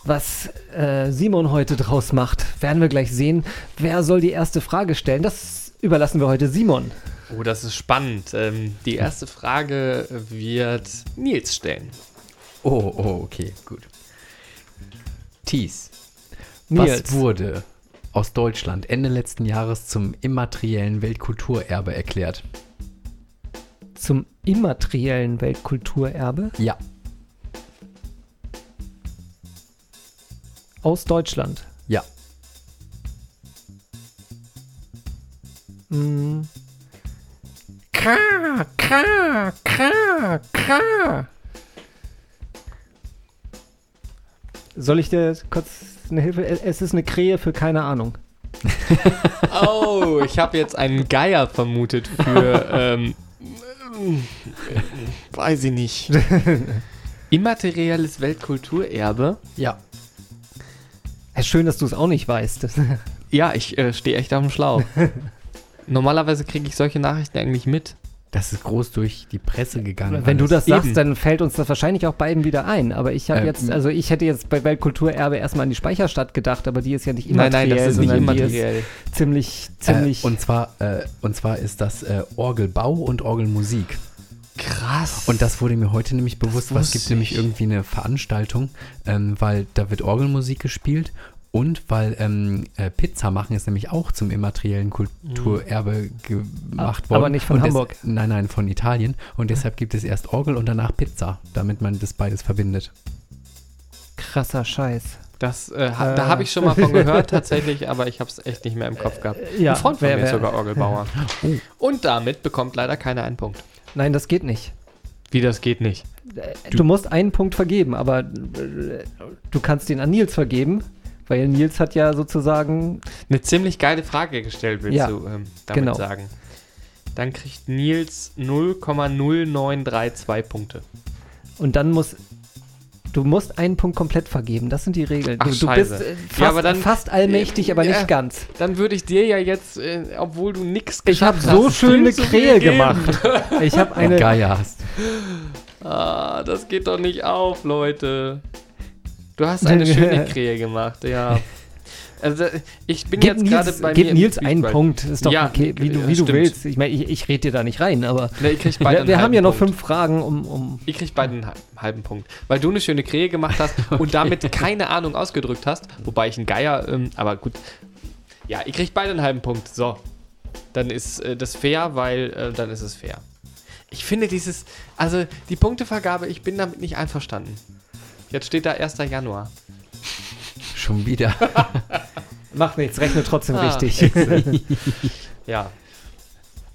Was äh, Simon heute draus macht, werden wir gleich sehen. Wer soll die erste Frage stellen? Das überlassen wir heute Simon. Oh, das ist spannend. Ähm, die erste Frage wird Nils stellen. Oh, oh, okay, gut. Thies. Nils. Was wurde aus Deutschland Ende letzten Jahres zum immateriellen Weltkulturerbe erklärt? Zum immateriellen Weltkulturerbe Ja. aus Deutschland. Ja. Mm. Kra, kra, kra, kra. Soll ich dir kurz eine Hilfe? Es ist eine Krähe für keine Ahnung. (laughs) Oh, ich habe jetzt einen Geier vermutet für, (laughs) ähm, weiß ich nicht. Immaterielles Weltkulturerbe. Ja. Schön, dass du es auch nicht weißt. Ja, ich äh, stehe echt auf dem Schlauch. (laughs) Normalerweise kriege ich solche Nachrichten eigentlich mit. Das ist groß durch die Presse gegangen. wenn du alles. das sagst, Eben. dann fällt uns das wahrscheinlich auch beiden wieder ein. Aber ich habe Ähm, jetzt, also ich hätte jetzt bei Weltkulturerbe erstmal an die Speicherstadt gedacht, aber die ist ja nicht Nein, immateriell, nein, das ist nicht immateriell. ist ziemlich, ziemlich. Äh, und, zwar, äh, und zwar ist das äh, Orgelbau und Orgelmusik. Krass. Und das wurde mir heute nämlich bewusst, weil es gibt nämlich ich. irgendwie eine Veranstaltung, ähm, weil da wird Orgelmusik gespielt und weil ähm, äh, Pizza machen ist nämlich auch zum immateriellen Kulturerbe gemacht worden. aber nicht von Und des- Hamburg. nein, nein, von Italien. Und deshalb gibt es erst Orgel und danach Pizza, damit man das beides verbindet. Krasser Scheiß. Das, äh, ha, Äh. Da habe ich schon mal von gehört (laughs) tatsächlich, aber ich habe es echt nicht mehr im Kopf gehabt. ja, Ein Freund von wer- mir ist wer- sogar Orgelbauer. (laughs) Und damit bekommt leider keiner einen Punkt. Nein, das geht nicht. Wie, das geht nicht? Du, musst einen Punkt vergeben, aber äh, du kannst ihn an Nils vergeben, weil Nils hat ja sozusagen. Eine ziemlich geile Frage gestellt, willst Ja, du ähm, damit genau. sagen. Dann kriegt Nils 0,0932 Punkte. Und dann muss. Du musst einen Punkt komplett vergeben. Das sind die Regeln. Ach, du, du bist scheiße. äh, Ja, fast, aber dann- fast allmächtig, aber Ja. nicht ganz. Dann würde ich dir ja jetzt, äh, obwohl du nichts Ich habe geschafft so schön eine Krähe gemacht. Ich habe (laughs) eine. Geier hast. Ah, das geht doch nicht auf, Leute. Du hast eine (laughs) schöne Krähe gemacht, ja. Also ich bin Gib jetzt gerade bei gib mir im Nils einen. Punkt. Ist doch Ja, okay, wie du, ja, wie du willst. Ich meine, ich, ich rede dir da nicht rein, aber Ne, ihr kriegt beide wir, wir haben ja noch Punkt. fünf Fragen, um. um Ich krieg beide einen hal- halben Punkt. Weil du eine schöne Krähe gemacht hast (laughs) und damit keine Ahnung ausgedrückt hast. Wobei ich ein Geier, ähm, aber gut. Ja, ihr kriegt beide einen halben Punkt. So. Dann ist äh, das fair, weil äh, dann ist es fair. Ich finde dieses, also die Punktevergabe, ich bin damit nicht einverstanden. Jetzt steht da 1. Januar. (laughs) Schon wieder. (laughs) Macht nichts, rechne trotzdem Ah, richtig. (laughs) Ja.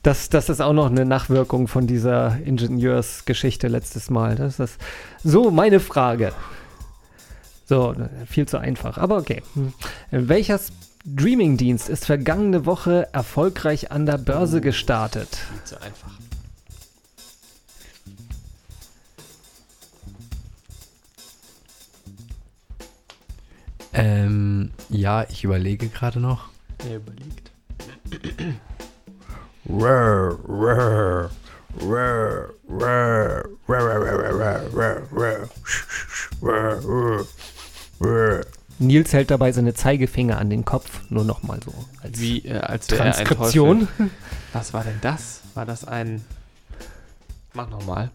Das, das ist auch noch eine Nachwirkung von dieser Ingenieursgeschichte letztes Mal. Das ist so meine Frage. So, viel zu einfach, aber okay. Hm. Welcher Streaming-Dienst ist vergangene Woche erfolgreich an der Börse gestartet? Nicht so einfach. Ähm, ja, ich überlege gerade noch. Er überlegt. Nils hält dabei seine Zeigefinger an den Kopf, nur noch mal so als Wie, äh, als er Transkription. Was war denn das? War das ein... Mach nochmal.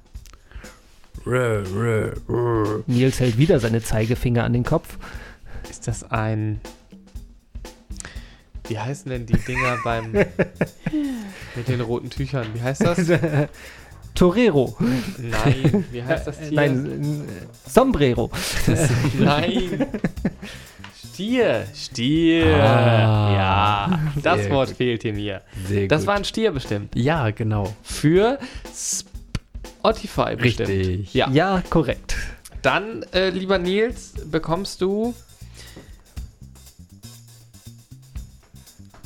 Nils hält wieder seine Zeigefinger an den Kopf. Ist das ein. Wie heißen denn die Dinger (laughs) beim. mit den roten Tüchern? Wie heißt das? (laughs) Torero. Nein, wie heißt das Tier? Nein, äh, Sombrero. (laughs) Nein. Stier. Stier. Ah, ja, das sehr Wort gut. fehlte mir. Sehr Das gut. war ein Stier bestimmt. Ja, genau. Für Spotify bestimmt. Richtig. Ja. Ja, korrekt. Dann, äh, lieber Nils, bekommst du.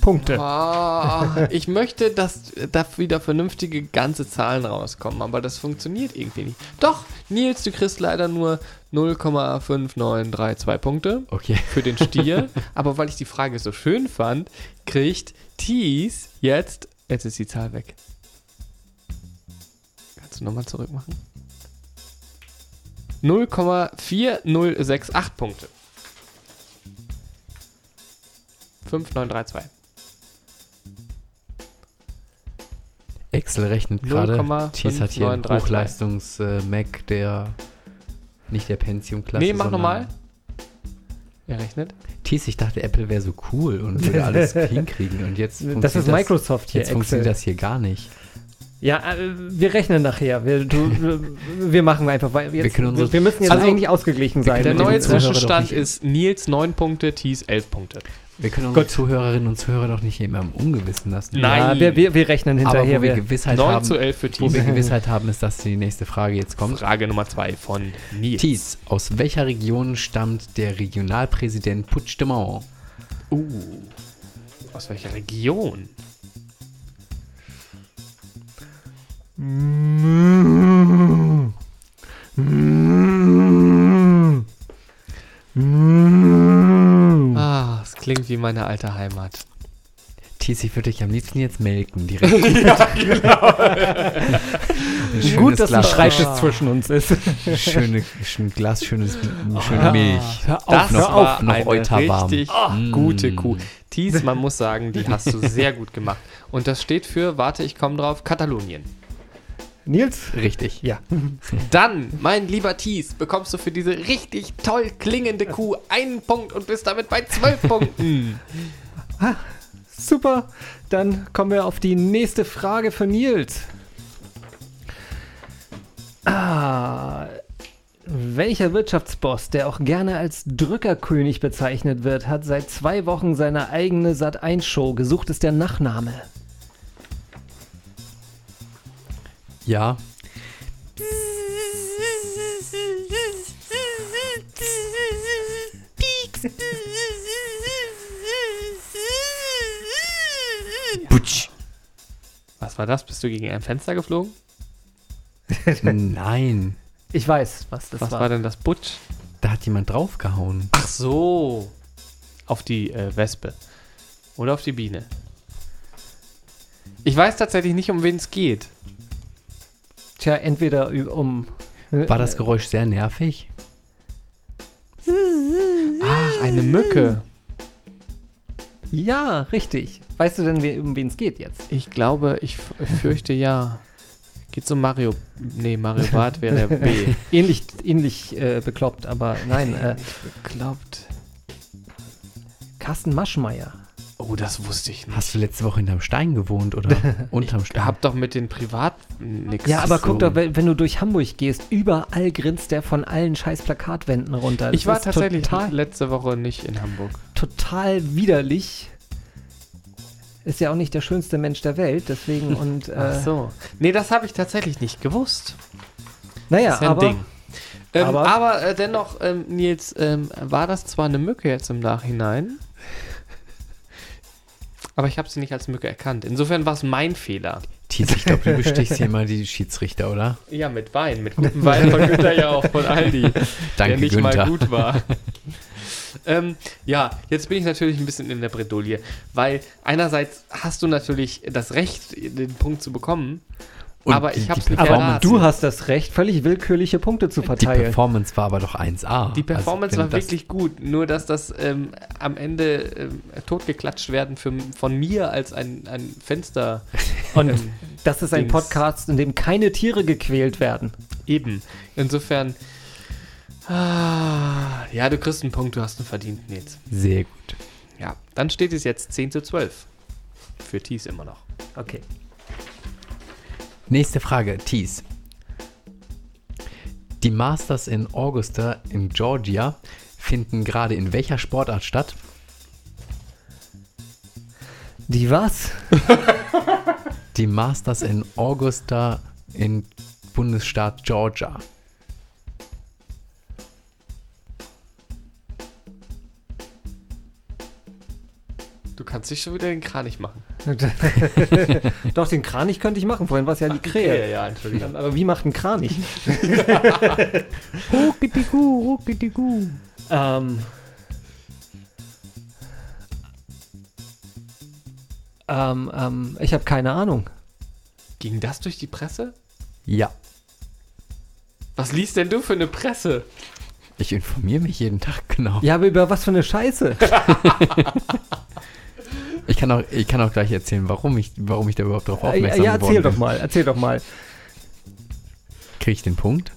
Punkte. Ah, ich möchte, dass da wieder vernünftige ganze Zahlen rauskommen, aber das funktioniert irgendwie nicht. Doch, Nils, du kriegst leider nur 0,5932 Punkte Okay. für den Stier, (laughs) aber weil ich die Frage so schön fand, kriegt Thies jetzt, jetzt ist die Zahl weg. Kannst du nochmal zurück machen? 0,4068 Punkte. 5932. Excel rechnet gerade. 0,5932. Thies hat hier einen Hochleistungs-Mac, der nicht der Pentium-Klasse Nee, mach nochmal. Er rechnet. Thies, ich dachte, Apple wäre so cool und würde (laughs) alles hinkriegen. Und jetzt Das ist funktioniert Microsoft hier, Jetzt funktioniert Excel. das hier gar nicht. Ja, äh, wir rechnen nachher. Wir, du, (laughs) wir machen einfach weiter. Wir unsere- wir müssen jetzt Also, eigentlich ausgeglichen sein. Der neue Zwischenstand ist Nils 9 Punkte, Thies 11 Punkte. Wir können unsere. Zuhörerinnen und Zuhörer doch nicht immer im Ungewissen lassen. Nein. Ja, wir, wir, wir rechnen Aber hinterher. wo wir Gewissheit 9 haben, zu 11 für wo Thies. wir Gewissheit haben, ist, dass die nächste Frage jetzt kommt. Frage Nummer 2 von Nils. Thies, aus welcher Region stammt der Regionalpräsident Puigdemont? Uh, aus welcher Region? Ah, es klingt wie meine alte Heimat. Thies, ich würde dich am liebsten jetzt melken. Direkt. (laughs) ja, genau. ein Gut, dass ein Glas, Schreischiss zwischen uns ist. schöne, ein Glas schönes, schöne Milch. Hör auf, Das hör war auf. noch eine Euterwarm. richtig Mm. gute Kuh. Thies, man muss sagen, die hast du sehr gut gemacht. Und das steht für, warte, ich komme drauf, Katalonien. Nils? Richtig. Ja. (laughs) Dann, mein lieber Thies, bekommst du für diese richtig toll klingende Kuh einen Punkt und bist damit bei zwölf Punkten. (laughs) Super. Dann kommen wir auf die nächste Frage für Nils. Ah, Welcher Wirtschaftsboss, der auch gerne als Drückerkönig bezeichnet wird, hat seit zwei Wochen seine eigene Sat1-Show? Gesucht ist der Nachname. Ja. Butsch. Was war das? Bist du gegen ein Fenster geflogen? (laughs) Nein. Ich weiß, was das Was war. war denn das Butch? Da hat jemand draufgehauen. Ach so. Auf die äh, Wespe. Oder auf die Biene. Ich weiß tatsächlich nicht, um wen es geht. Tja, entweder um. War das Geräusch sehr nervig? Ach, eine Mücke. Ja, richtig. Weißt du denn, um wen es geht jetzt? Ich glaube, ich fürchte ja. Geht's um Mario? Nee, Mario Bart wäre B. (laughs) Ähnlich, ähnlich äh, bekloppt, aber nein, äh, Glaubt. Carsten Maschmeyer. Oh, das wusste ich nicht. Hast du letzte Woche hinterm Stein gewohnt oder (laughs) unterm Stein? Hab doch mit den Privat nix. Ja, aber zu guck doch, wenn wenn du durch Hamburg gehst, überall grinst der von allen scheiß Plakatwänden runter. Ich Das war ist tatsächlich total, letzte Woche nicht in Hamburg. total widerlich. Ist ja auch nicht der schönste Mensch der Welt, deswegen (laughs) und äh, Ach so. Nee, das habe ich tatsächlich nicht gewusst. naja, ist ja ein aber Ding. Ähm, aber aber- äh, dennoch, ähm, Nils, ähm, war das zwar eine Mücke jetzt im Nachhinein, aber ich habe sie nicht als Mücke erkannt. Insofern war es mein Fehler. Thies, ich glaube, du bestichst hier mal die Schiedsrichter, oder? Ja, mit Wein, mit gutem Wein von Günther ja auch von Aldi, (laughs) der Danke, nicht Günther. mal gut war. ähm, ja, jetzt bin ich natürlich ein bisschen in der Bredouille, weil einerseits hast du natürlich das Recht, den Punkt zu bekommen, Und aber die- ich die habe es nicht aber du hast das Recht, völlig willkürliche Punkte zu Die verteilen. Performance war aber doch 1A. Die Performance Also, war wirklich gut, nur dass das ähm, am Ende ähm, totgeklatscht werden für, von mir als ein, ein Fenster. (laughs) Und ähm, das ist ein Dings. Podcast, in dem keine Tiere gequält werden. eben. Insofern. Ah, ja, du kriegst einen Punkt, du hast ihn verdient, Nils. Sehr gut. Ja, dann steht es jetzt 10 zu 12. Für Thies immer noch. Okay. Nächste Frage, Thies. Die Masters in Augusta in Georgia finden gerade in welcher Sportart statt? Die was? Die Masters in Augusta in Bundesstaat Georgia. Kannst dich schon wieder den Kranich machen. (laughs) Doch, den Kranich könnte ich machen. Vorhin war es ja die Krähe. ja, Entschuldigung. Aber wie macht ein Kranich? (laughs) Ruckitigu, ruckitigu. ähm. Ähm, ähm, ich habe keine Ahnung. Ging das durch die Presse? Ja, Was liest denn du für eine Presse? ich informiere mich jeden Tag genau. Ja, aber über was für eine Scheiße? (laughs) Ich, kann auch, ich kann auch gleich erzählen, warum ich, warum ich da überhaupt drauf ja, aufmerksam ja, geworden erzähl doch bin. mal, erzähl doch mal. Kriege ich den Punkt?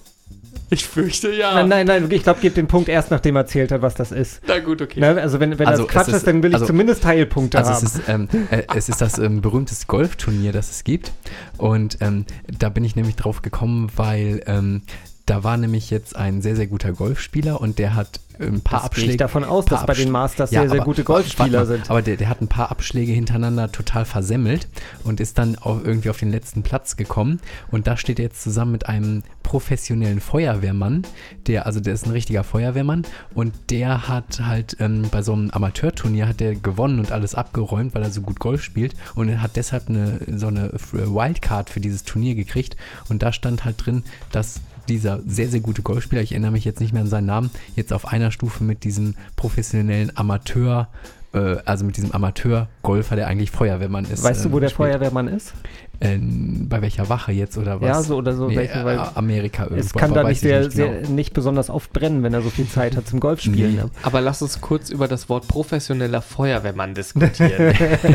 Ich fürchte ja. Nein, nein, nein, ich glaube, gib den Punkt erst, nachdem er erzählt hat, was das ist. Na gut, okay. Ne? Also wenn, wenn Also das Quatsch ist, ist- dann will ich also- zumindest Teilpunkte Also haben. es ist, ähm, äh, es ist das ähm, berühmteste Golfturnier, das es gibt. Und ähm, da bin ich nämlich drauf gekommen, weil ähm, da war nämlich jetzt ein sehr, sehr guter Golfspieler und der hat ein paar das gehe Abschläge. ich davon aus, dass bei den Masters Ja, sehr, sehr aber- gute Golfspieler mal, sind. Aber der, der hat ein paar Abschläge hintereinander total versemmelt und ist dann auch irgendwie auf den letzten Platz gekommen. Und da steht er jetzt zusammen mit einem professionellen Feuerwehrmann, der, also der ist ein richtiger Feuerwehrmann und der hat halt ähm, bei so einem Amateurturnier hat der gewonnen und alles abgeräumt, weil er so gut Golf spielt und er hat deshalb eine, so eine Wildcard für dieses Turnier gekriegt und da stand halt drin, dass dieser sehr, sehr gute Golfspieler, ich erinnere mich jetzt nicht mehr an seinen Namen, jetzt auf einer Stufe mit diesem professionellen Amateur, äh, also mit diesem Amateur-Golfer, der eigentlich Feuerwehrmann ist. weißt du, wo ähm, der spielt. Feuerwehrmann ist? Äh, bei welcher Wache jetzt oder was? Ja, so oder so. Nee, welche, weil äh, Amerika irgendwo. es kann da nicht, ich sehr, sehr, genau. nicht besonders oft brennen, wenn er so viel Zeit hat zum Golfspielen. Nee. Ne? Aber lass uns kurz über das Wort professioneller Feuerwehrmann diskutieren. (laughs)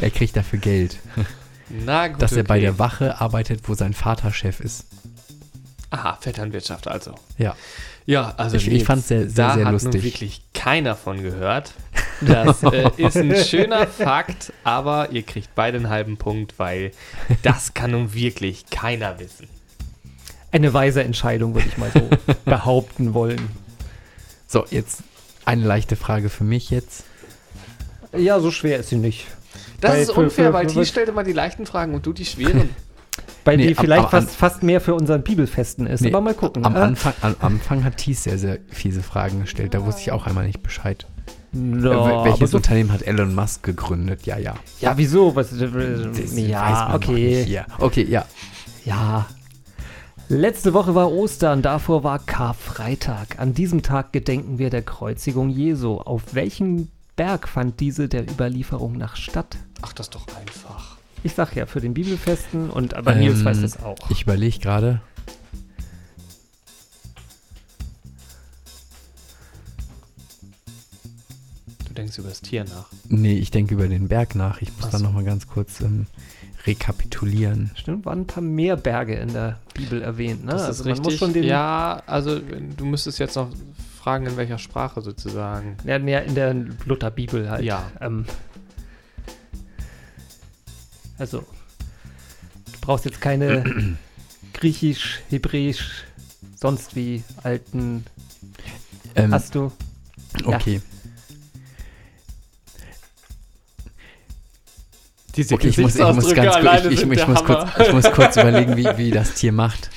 Er kriegt dafür Geld, Na gut, dass er bei okay. der Wache arbeitet, wo sein Vater Chef ist. Aha, Vetternwirtschaft also. Ja. Ja, also Ich- ich Nils, fand's sehr- sehr, da sehr hat lustig. nun wirklich keiner von gehört. (laughs) Das äh, ist ein schöner Fakt, aber ihr kriegt beide einen halben Punkt, weil das kann nun wirklich keiner wissen. eine weise Entscheidung, würde ich mal so (laughs) behaupten wollen. So, jetzt eine leichte Frage für mich jetzt. Ja, so schwer ist sie nicht. Das Bei- ist für- unfair, für- weil die stellt immer die leichten Fragen und du die schweren. (laughs) Bei Nee, die ab- vielleicht aber an- fast, fast mehr für unseren Bibelfesten ist. Nee, Aber mal gucken. Am Äh, Anfang, am Anfang hat Thies sehr, sehr fiese Fragen gestellt. Da wusste ich auch einmal nicht Bescheid. ja, Äh, aber welches so, Unternehmen hat Elon Musk gegründet? Ja, ja. ja, wieso? Was, äh, Das weiß ja, okay. nicht hier. Okay, ja. Ja. Letzte Woche war Ostern, davor war Karfreitag. An diesem Tag gedenken wir der Kreuzigung Jesu. Auf welchem Berg fand diese der Überlieferung nach statt? Ach, das ist doch einfach. Ich sag ja, für den Bibelfesten und aber Nils Ähm, weiß das auch. Ich überlege gerade. Du denkst über das Tier nach. Nee, ich denke über den Berg nach. Ich muss Ach da so. noch mal ganz kurz ähm, rekapitulieren. Stimmt, waren ein paar mehr Berge in der Bibel erwähnt, ne? Das Also ist man richtig. muss schon den, ja, also du müsstest jetzt noch fragen, in welcher Sprache sozusagen. ja, mehr in der Lutherbibel halt. Ja. Ähm, also, du brauchst jetzt keine (clears throat) Griechisch, Hebräisch, sonst wie alten. Ähm, Hast du? okay. Diese Okay, ich muss, ich muss ganz kurz, ich, ich, ich, muss kurz, ich muss kurz (laughs) überlegen, wie, wie das Tier macht.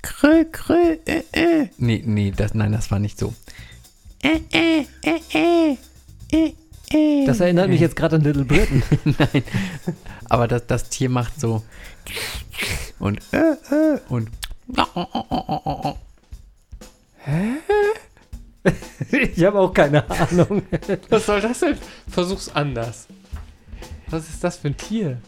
Krö, krö, äh, äh. Nee, nee, das, nein, das war nicht so. Das erinnert mich jetzt gerade an Little Britain. (laughs) nein. Aber das, das Tier macht so und äh, äh, und ich habe auch keine Ahnung. Was soll das denn? Versuch's anders. Was ist das für ein Tier?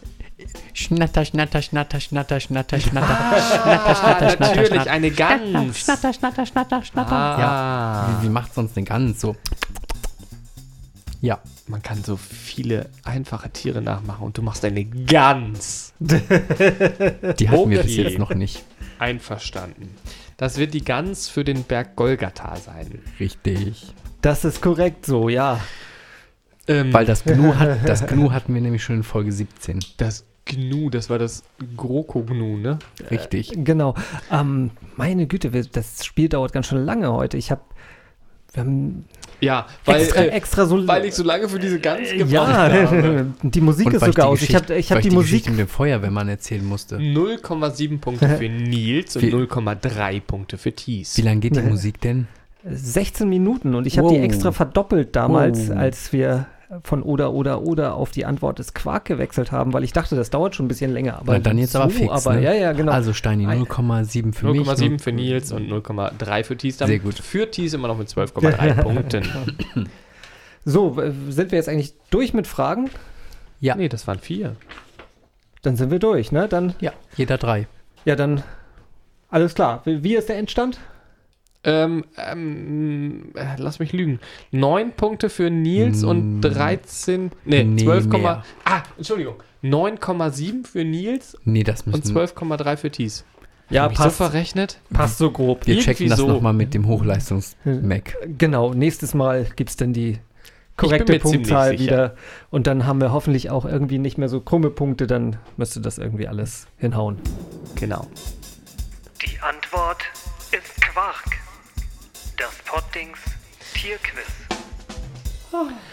schnatter, schnatter, schnatter, schnatter, schnatter, schnatter. Ah, natürlich, eine Gans. Schnatter, schnatter, schnatter, schnatter. Ah. Ja. Wie, wie macht sonst eine Gans so? Ja. Man kann so viele einfache Tiere nachmachen und du machst eine Gans. (laughs) Die hatten wir bis Okay. jetzt noch nicht. Einverstanden. Das wird die Gans für den Berg Golgatha sein. Richtig. Das ist korrekt so, ja. Ähm, Weil das Gnu, hat, (laughs) das Gnu hatten wir nämlich schon in Folge 17. das Gnu, das war das GroKo-Gnu, ne? Richtig. Genau. Ähm, meine Güte, das Spiel dauert ganz schön lange heute. Ich habe wir haben Ja, weil, extra, äh, extra so weil ich so lange für diese Gans gebraucht ja, habe. (laughs) die Musik ist sogar die aus. Ich habe ich hab die die Musik. Geschichte mit dem Feuerwehrmann erzählen musste. 0,7 Punkte für (laughs) Nils und Wie- 0,3 Punkte für Thies. Wie lange geht die. (laughs) Musik denn? 16 Minuten und ich habe die Wow. extra verdoppelt damals, Wow. als wir von oder oder oder auf die Antwort des Quark gewechselt haben, weil ich dachte, das dauert schon ein bisschen länger. Aber Na, dann jetzt aber fix, Aber ne? ja, ja, genau. Also Steini, Ein- 0,7 für mich. 0,7 für Nils und 0,3 für Thies. Dann Sehr gut. Für Thies immer noch mit 12,3 (laughs) Punkten. so, sind wir jetzt eigentlich durch mit Fragen? Ja. Nee, das waren vier. Dann sind wir durch, ne? Dann, Ja, jeder drei. ja, dann alles klar. Wie wie ist der Endstand? Ähm, ähm, äh, lass mich lügen. 9 Punkte für Nils und Mm. 13, nee, Nee, 12, mehr. ah, Entschuldigung. 9,7 für Nils Nee, das müssen und 12,3 für Thies. Ja, ich so passt, verrechnet? passt so grob. Wir irgendwie checken das so. nochmal mit dem Hochleistungs-Mac. Genau, nächstes Mal gibt es dann die korrekte Punktzahl wieder. Und dann haben wir hoffentlich auch irgendwie nicht mehr so krumme Punkte, dann müsste das irgendwie alles hinhauen. Genau. Die Antwort ist Quark. Pottings Tierquiz.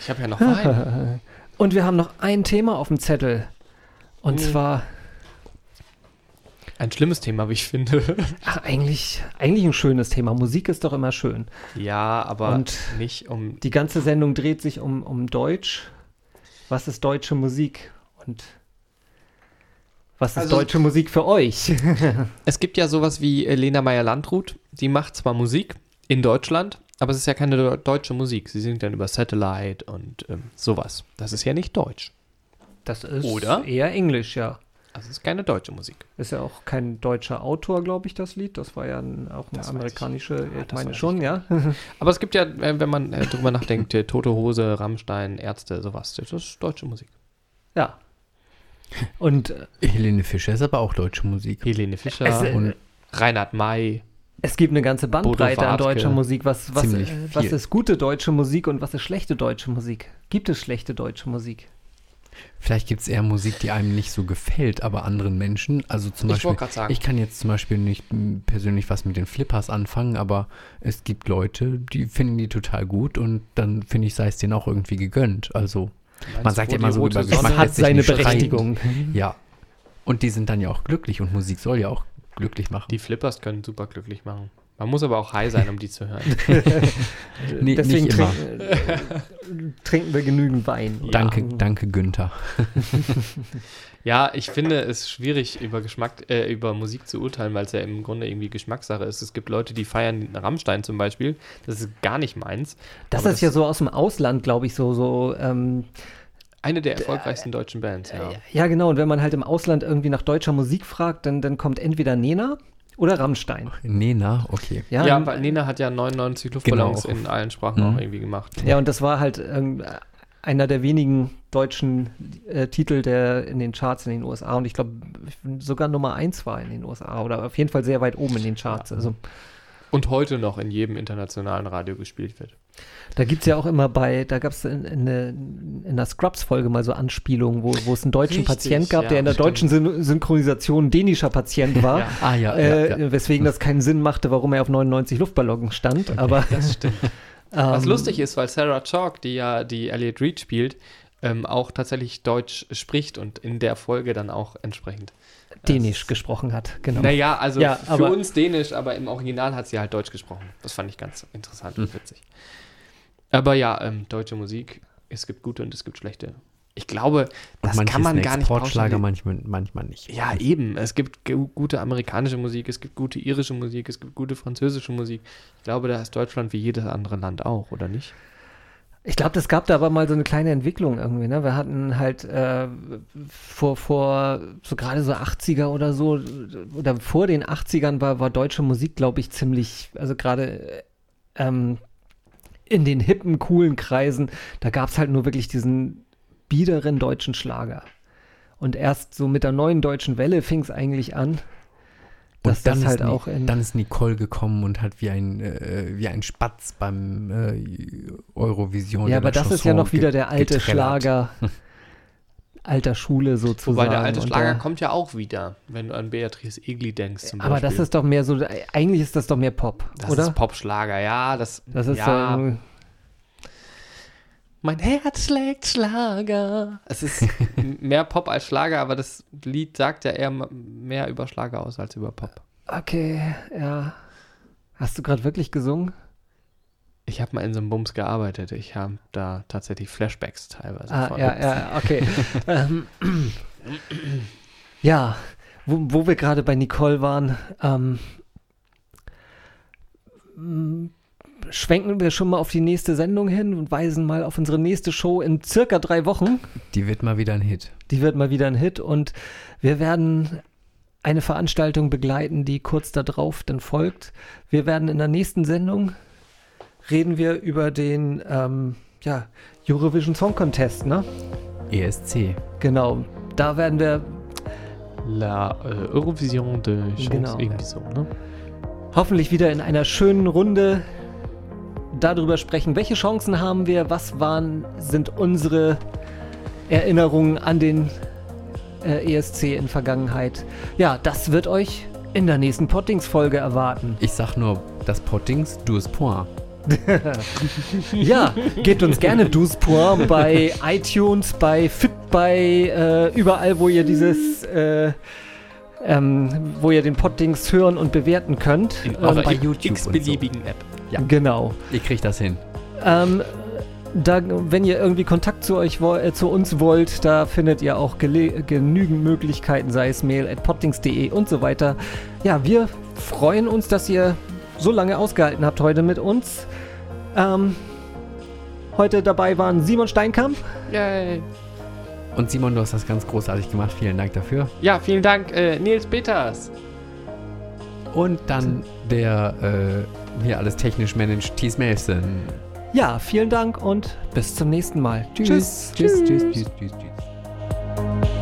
Ich habe ja noch einen. (laughs) Und wir haben noch ein Thema auf dem Zettel. Und Oh. zwar, Ein schlimmes Thema, wie ich finde. (laughs) ach, eigentlich, eigentlich ein schönes Thema. Musik ist doch immer schön. ja, aber Und nicht um. Die ganze Sendung dreht sich um, um Deutsch. Was ist deutsche Musik? Und was ist Also- deutsche Musik für euch? (laughs) Es gibt ja sowas wie Lena Meyer-Landrut. Die macht zwar Musik in Deutschland, aber es ist ja keine deutsche Musik. Sie singt dann über Satellite und ähm, sowas. Das ist ja nicht deutsch. Das ist Oder? eher Englisch, ja. Das ist keine deutsche Musik. Ist ja auch kein deutscher Autor, glaube ich, das Lied. Das war ja ein, auch eine Das amerikanische, ich. Ja, ich das meine schon, ich. ja. (laughs) Aber es gibt ja, äh, wenn man äh, drüber nachdenkt, äh, Tote Hose, Rammstein, Ärzte, sowas. Das ist deutsche Musik. ja. Und äh, Helene Fischer ist aber auch deutsche Musik. Helene Fischer Es, äh, und Reinhard May. Es gibt eine ganze Bandbreite an deutscher Musik. Was, was, äh, was ist gute deutsche Musik und was ist schlechte deutsche Musik? Gibt es schlechte deutsche Musik? Vielleicht gibt es eher Musik, die einem nicht so gefällt, aber anderen Menschen. Also zum Ich Beispiel, ich kann jetzt zum Beispiel nicht persönlich was mit den Flippers anfangen, aber es gibt Leute, die finden die total gut und dann finde ich, sei es denen auch irgendwie gegönnt. Also man sagt ja immer so über Geschmack hat seine. Berechtigung. Ja. Und die sind dann ja auch glücklich und Musik soll ja auch glücklich machen. Die Flippers können super glücklich machen. Man muss aber auch high sein, um die zu hören. (laughs) (laughs) Nee, Deswegen nicht immer. trinken, äh, trinken wir genügend Wein. Danke, Ja. danke Günther. (laughs) Ja, ich finde es schwierig, über Geschmack, äh, über Musik zu urteilen, weil es ja im Grunde irgendwie Geschmackssache ist. Es gibt Leute, die feiern Rammstein zum Beispiel. Das ist gar nicht meins. Das Aber ist ja so aus dem Ausland, glaube ich, so, so ähm, Eine der erfolgreichsten deutschen Bands, ja. ja genau, und wenn man halt im Ausland irgendwie nach deutscher Musik fragt, dann, dann kommt entweder Nena oder Rammstein. Nena, okay. Ja, Ja, und- weil Nena hat ja 99 Luftballons Genau. in allen Sprachen Mhm. auch irgendwie gemacht. ja, und das war halt ähm, einer der wenigen deutschen äh, Titel, der in den Charts in den USA und ich glaube sogar Nummer eins war in den USA oder auf jeden Fall sehr weit oben in den Charts. Also Und heute noch in jedem internationalen Radio gespielt wird. Da gibt es ja auch immer bei, da gab es in, in, der- in der Scrubs-Folge mal so Anspielungen, wo, wo es einen deutschen Richtig, Patient gab, ja, der in der stimmt. deutschen Syn Synchronisation ein dänischer Patient war. Ja. Ah ja, Äh. Weswegen das keinen Sinn machte, warum er auf 99 Luftballons stand. Aber Das stimmt. (laughs) Was ähm, lustig ist, weil Sarah Chalk, die ja die Elliot Reed spielt, ähm, auch tatsächlich Deutsch spricht und in der Folge dann auch entsprechend. Dänisch gesprochen hat. Genau. Naja, also Ja, für uns Dänisch, aber im Original hat sie halt Deutsch gesprochen. Das fand ich ganz interessant Hm. und witzig. Aber ja, ähm, deutsche Musik, es gibt gute und es gibt schlechte. Ich glaube, das kann man gar nicht Exportschlager, pauschali- manchmal, manchmal nicht. Ja, eben. Es gibt gu- gute amerikanische Musik, es gibt gute irische Musik, es gibt gute französische Musik. Ich glaube, da ist Deutschland wie jedes andere Land auch, oder nicht? Ich glaube, das gab da aber mal so eine kleine Entwicklung irgendwie. Ne? Wir hatten halt äh, vor, vor so gerade so 80er oder so, oder vor den 80ern war, war deutsche Musik, glaube ich, ziemlich, also gerade äh, ähm, in den hippen, coolen Kreisen, da gab es halt nur wirklich diesen biederen deutschen Schlager. Und erst so mit der neuen deutschen Welle fing es eigentlich an, und dann das halt ist, Ni- auch in. dann ist Nicole gekommen und hat wie ein, äh, wie ein Spatz beim äh, Eurovision. ja, aber das ist ja Chanson noch wieder der alte getrellert. Schlager (laughs) alter Schule sozusagen. Wobei der alte Schlager der- kommt ja auch wieder, wenn du an Beatrice Egli denkst zum Aber das Beispiel. ist doch mehr so, eigentlich ist das doch mehr Pop, das oder? ist Popschlager, ja, das, das ist ja, so, Mein Herz schlägt Schlager. Es ist (laughs) mehr Pop als Schlager, aber das Lied sagt ja eher mehr über Schlager aus als über Pop. okay, ja. Hast du gerade wirklich gesungen? Ich habe mal in so einem Bums gearbeitet. Ich habe da tatsächlich Flashbacks teilweise Ah, von. ja, ja, okay. ähm, (clears throat) ja, wo, wo wir gerade bei Nicole waren, ähm, schwenken wir schon mal auf die nächste Sendung hin und weisen mal auf unsere nächste Show in circa drei Wochen. Die wird mal wieder ein Hit. Die wird mal wieder ein Hit und wir werden eine Veranstaltung begleiten, die kurz darauf dann folgt. Wir werden in der nächsten Sendung reden wir über den ähm, ja, Eurovision Song Contest, ne? ESC. Genau. Da werden wir La äh, Eurovision de Chance, Genau. irgendwie so, ne? hoffentlich wieder in einer schönen Runde darüber sprechen, welche Chancen haben wir, was waren, sind unsere Erinnerungen an den äh, ESC in Vergangenheit. Ja, das wird euch in der nächsten Pottings-Folge erwarten. Ich sag nur, das Pottings, du es point. (laughs) Ja, gebt uns gerne Duspur bei iTunes, bei FIP, bei äh, überall, wo ihr dieses, äh, ähm, wo ihr den Poddings hören und bewerten könnt. In Ähm, bei YouTube x-beliebigen App. Genau. Ich krieg das hin. Ähm, da, wenn ihr irgendwie Kontakt zu euch äh, zu uns wollt, da findet ihr auch genügend Möglichkeiten, sei es mail at poddings.de und so weiter. Ja, wir freuen uns, dass ihr so lange ausgehalten habt heute mit uns. Ähm, heute dabei waren Simon Steinkamp. Yay. Und Simon, du hast das ganz großartig gemacht. Vielen Dank dafür. Ja, vielen Dank, äh, Nils Peters. Und dann der, äh, hier alles technisch managt Thies Mason. Ja, vielen Dank und bis zum nächsten Mal. Tschüss. Tschüss, tschüss, tschüss, tschüss, tschüss. tschüss.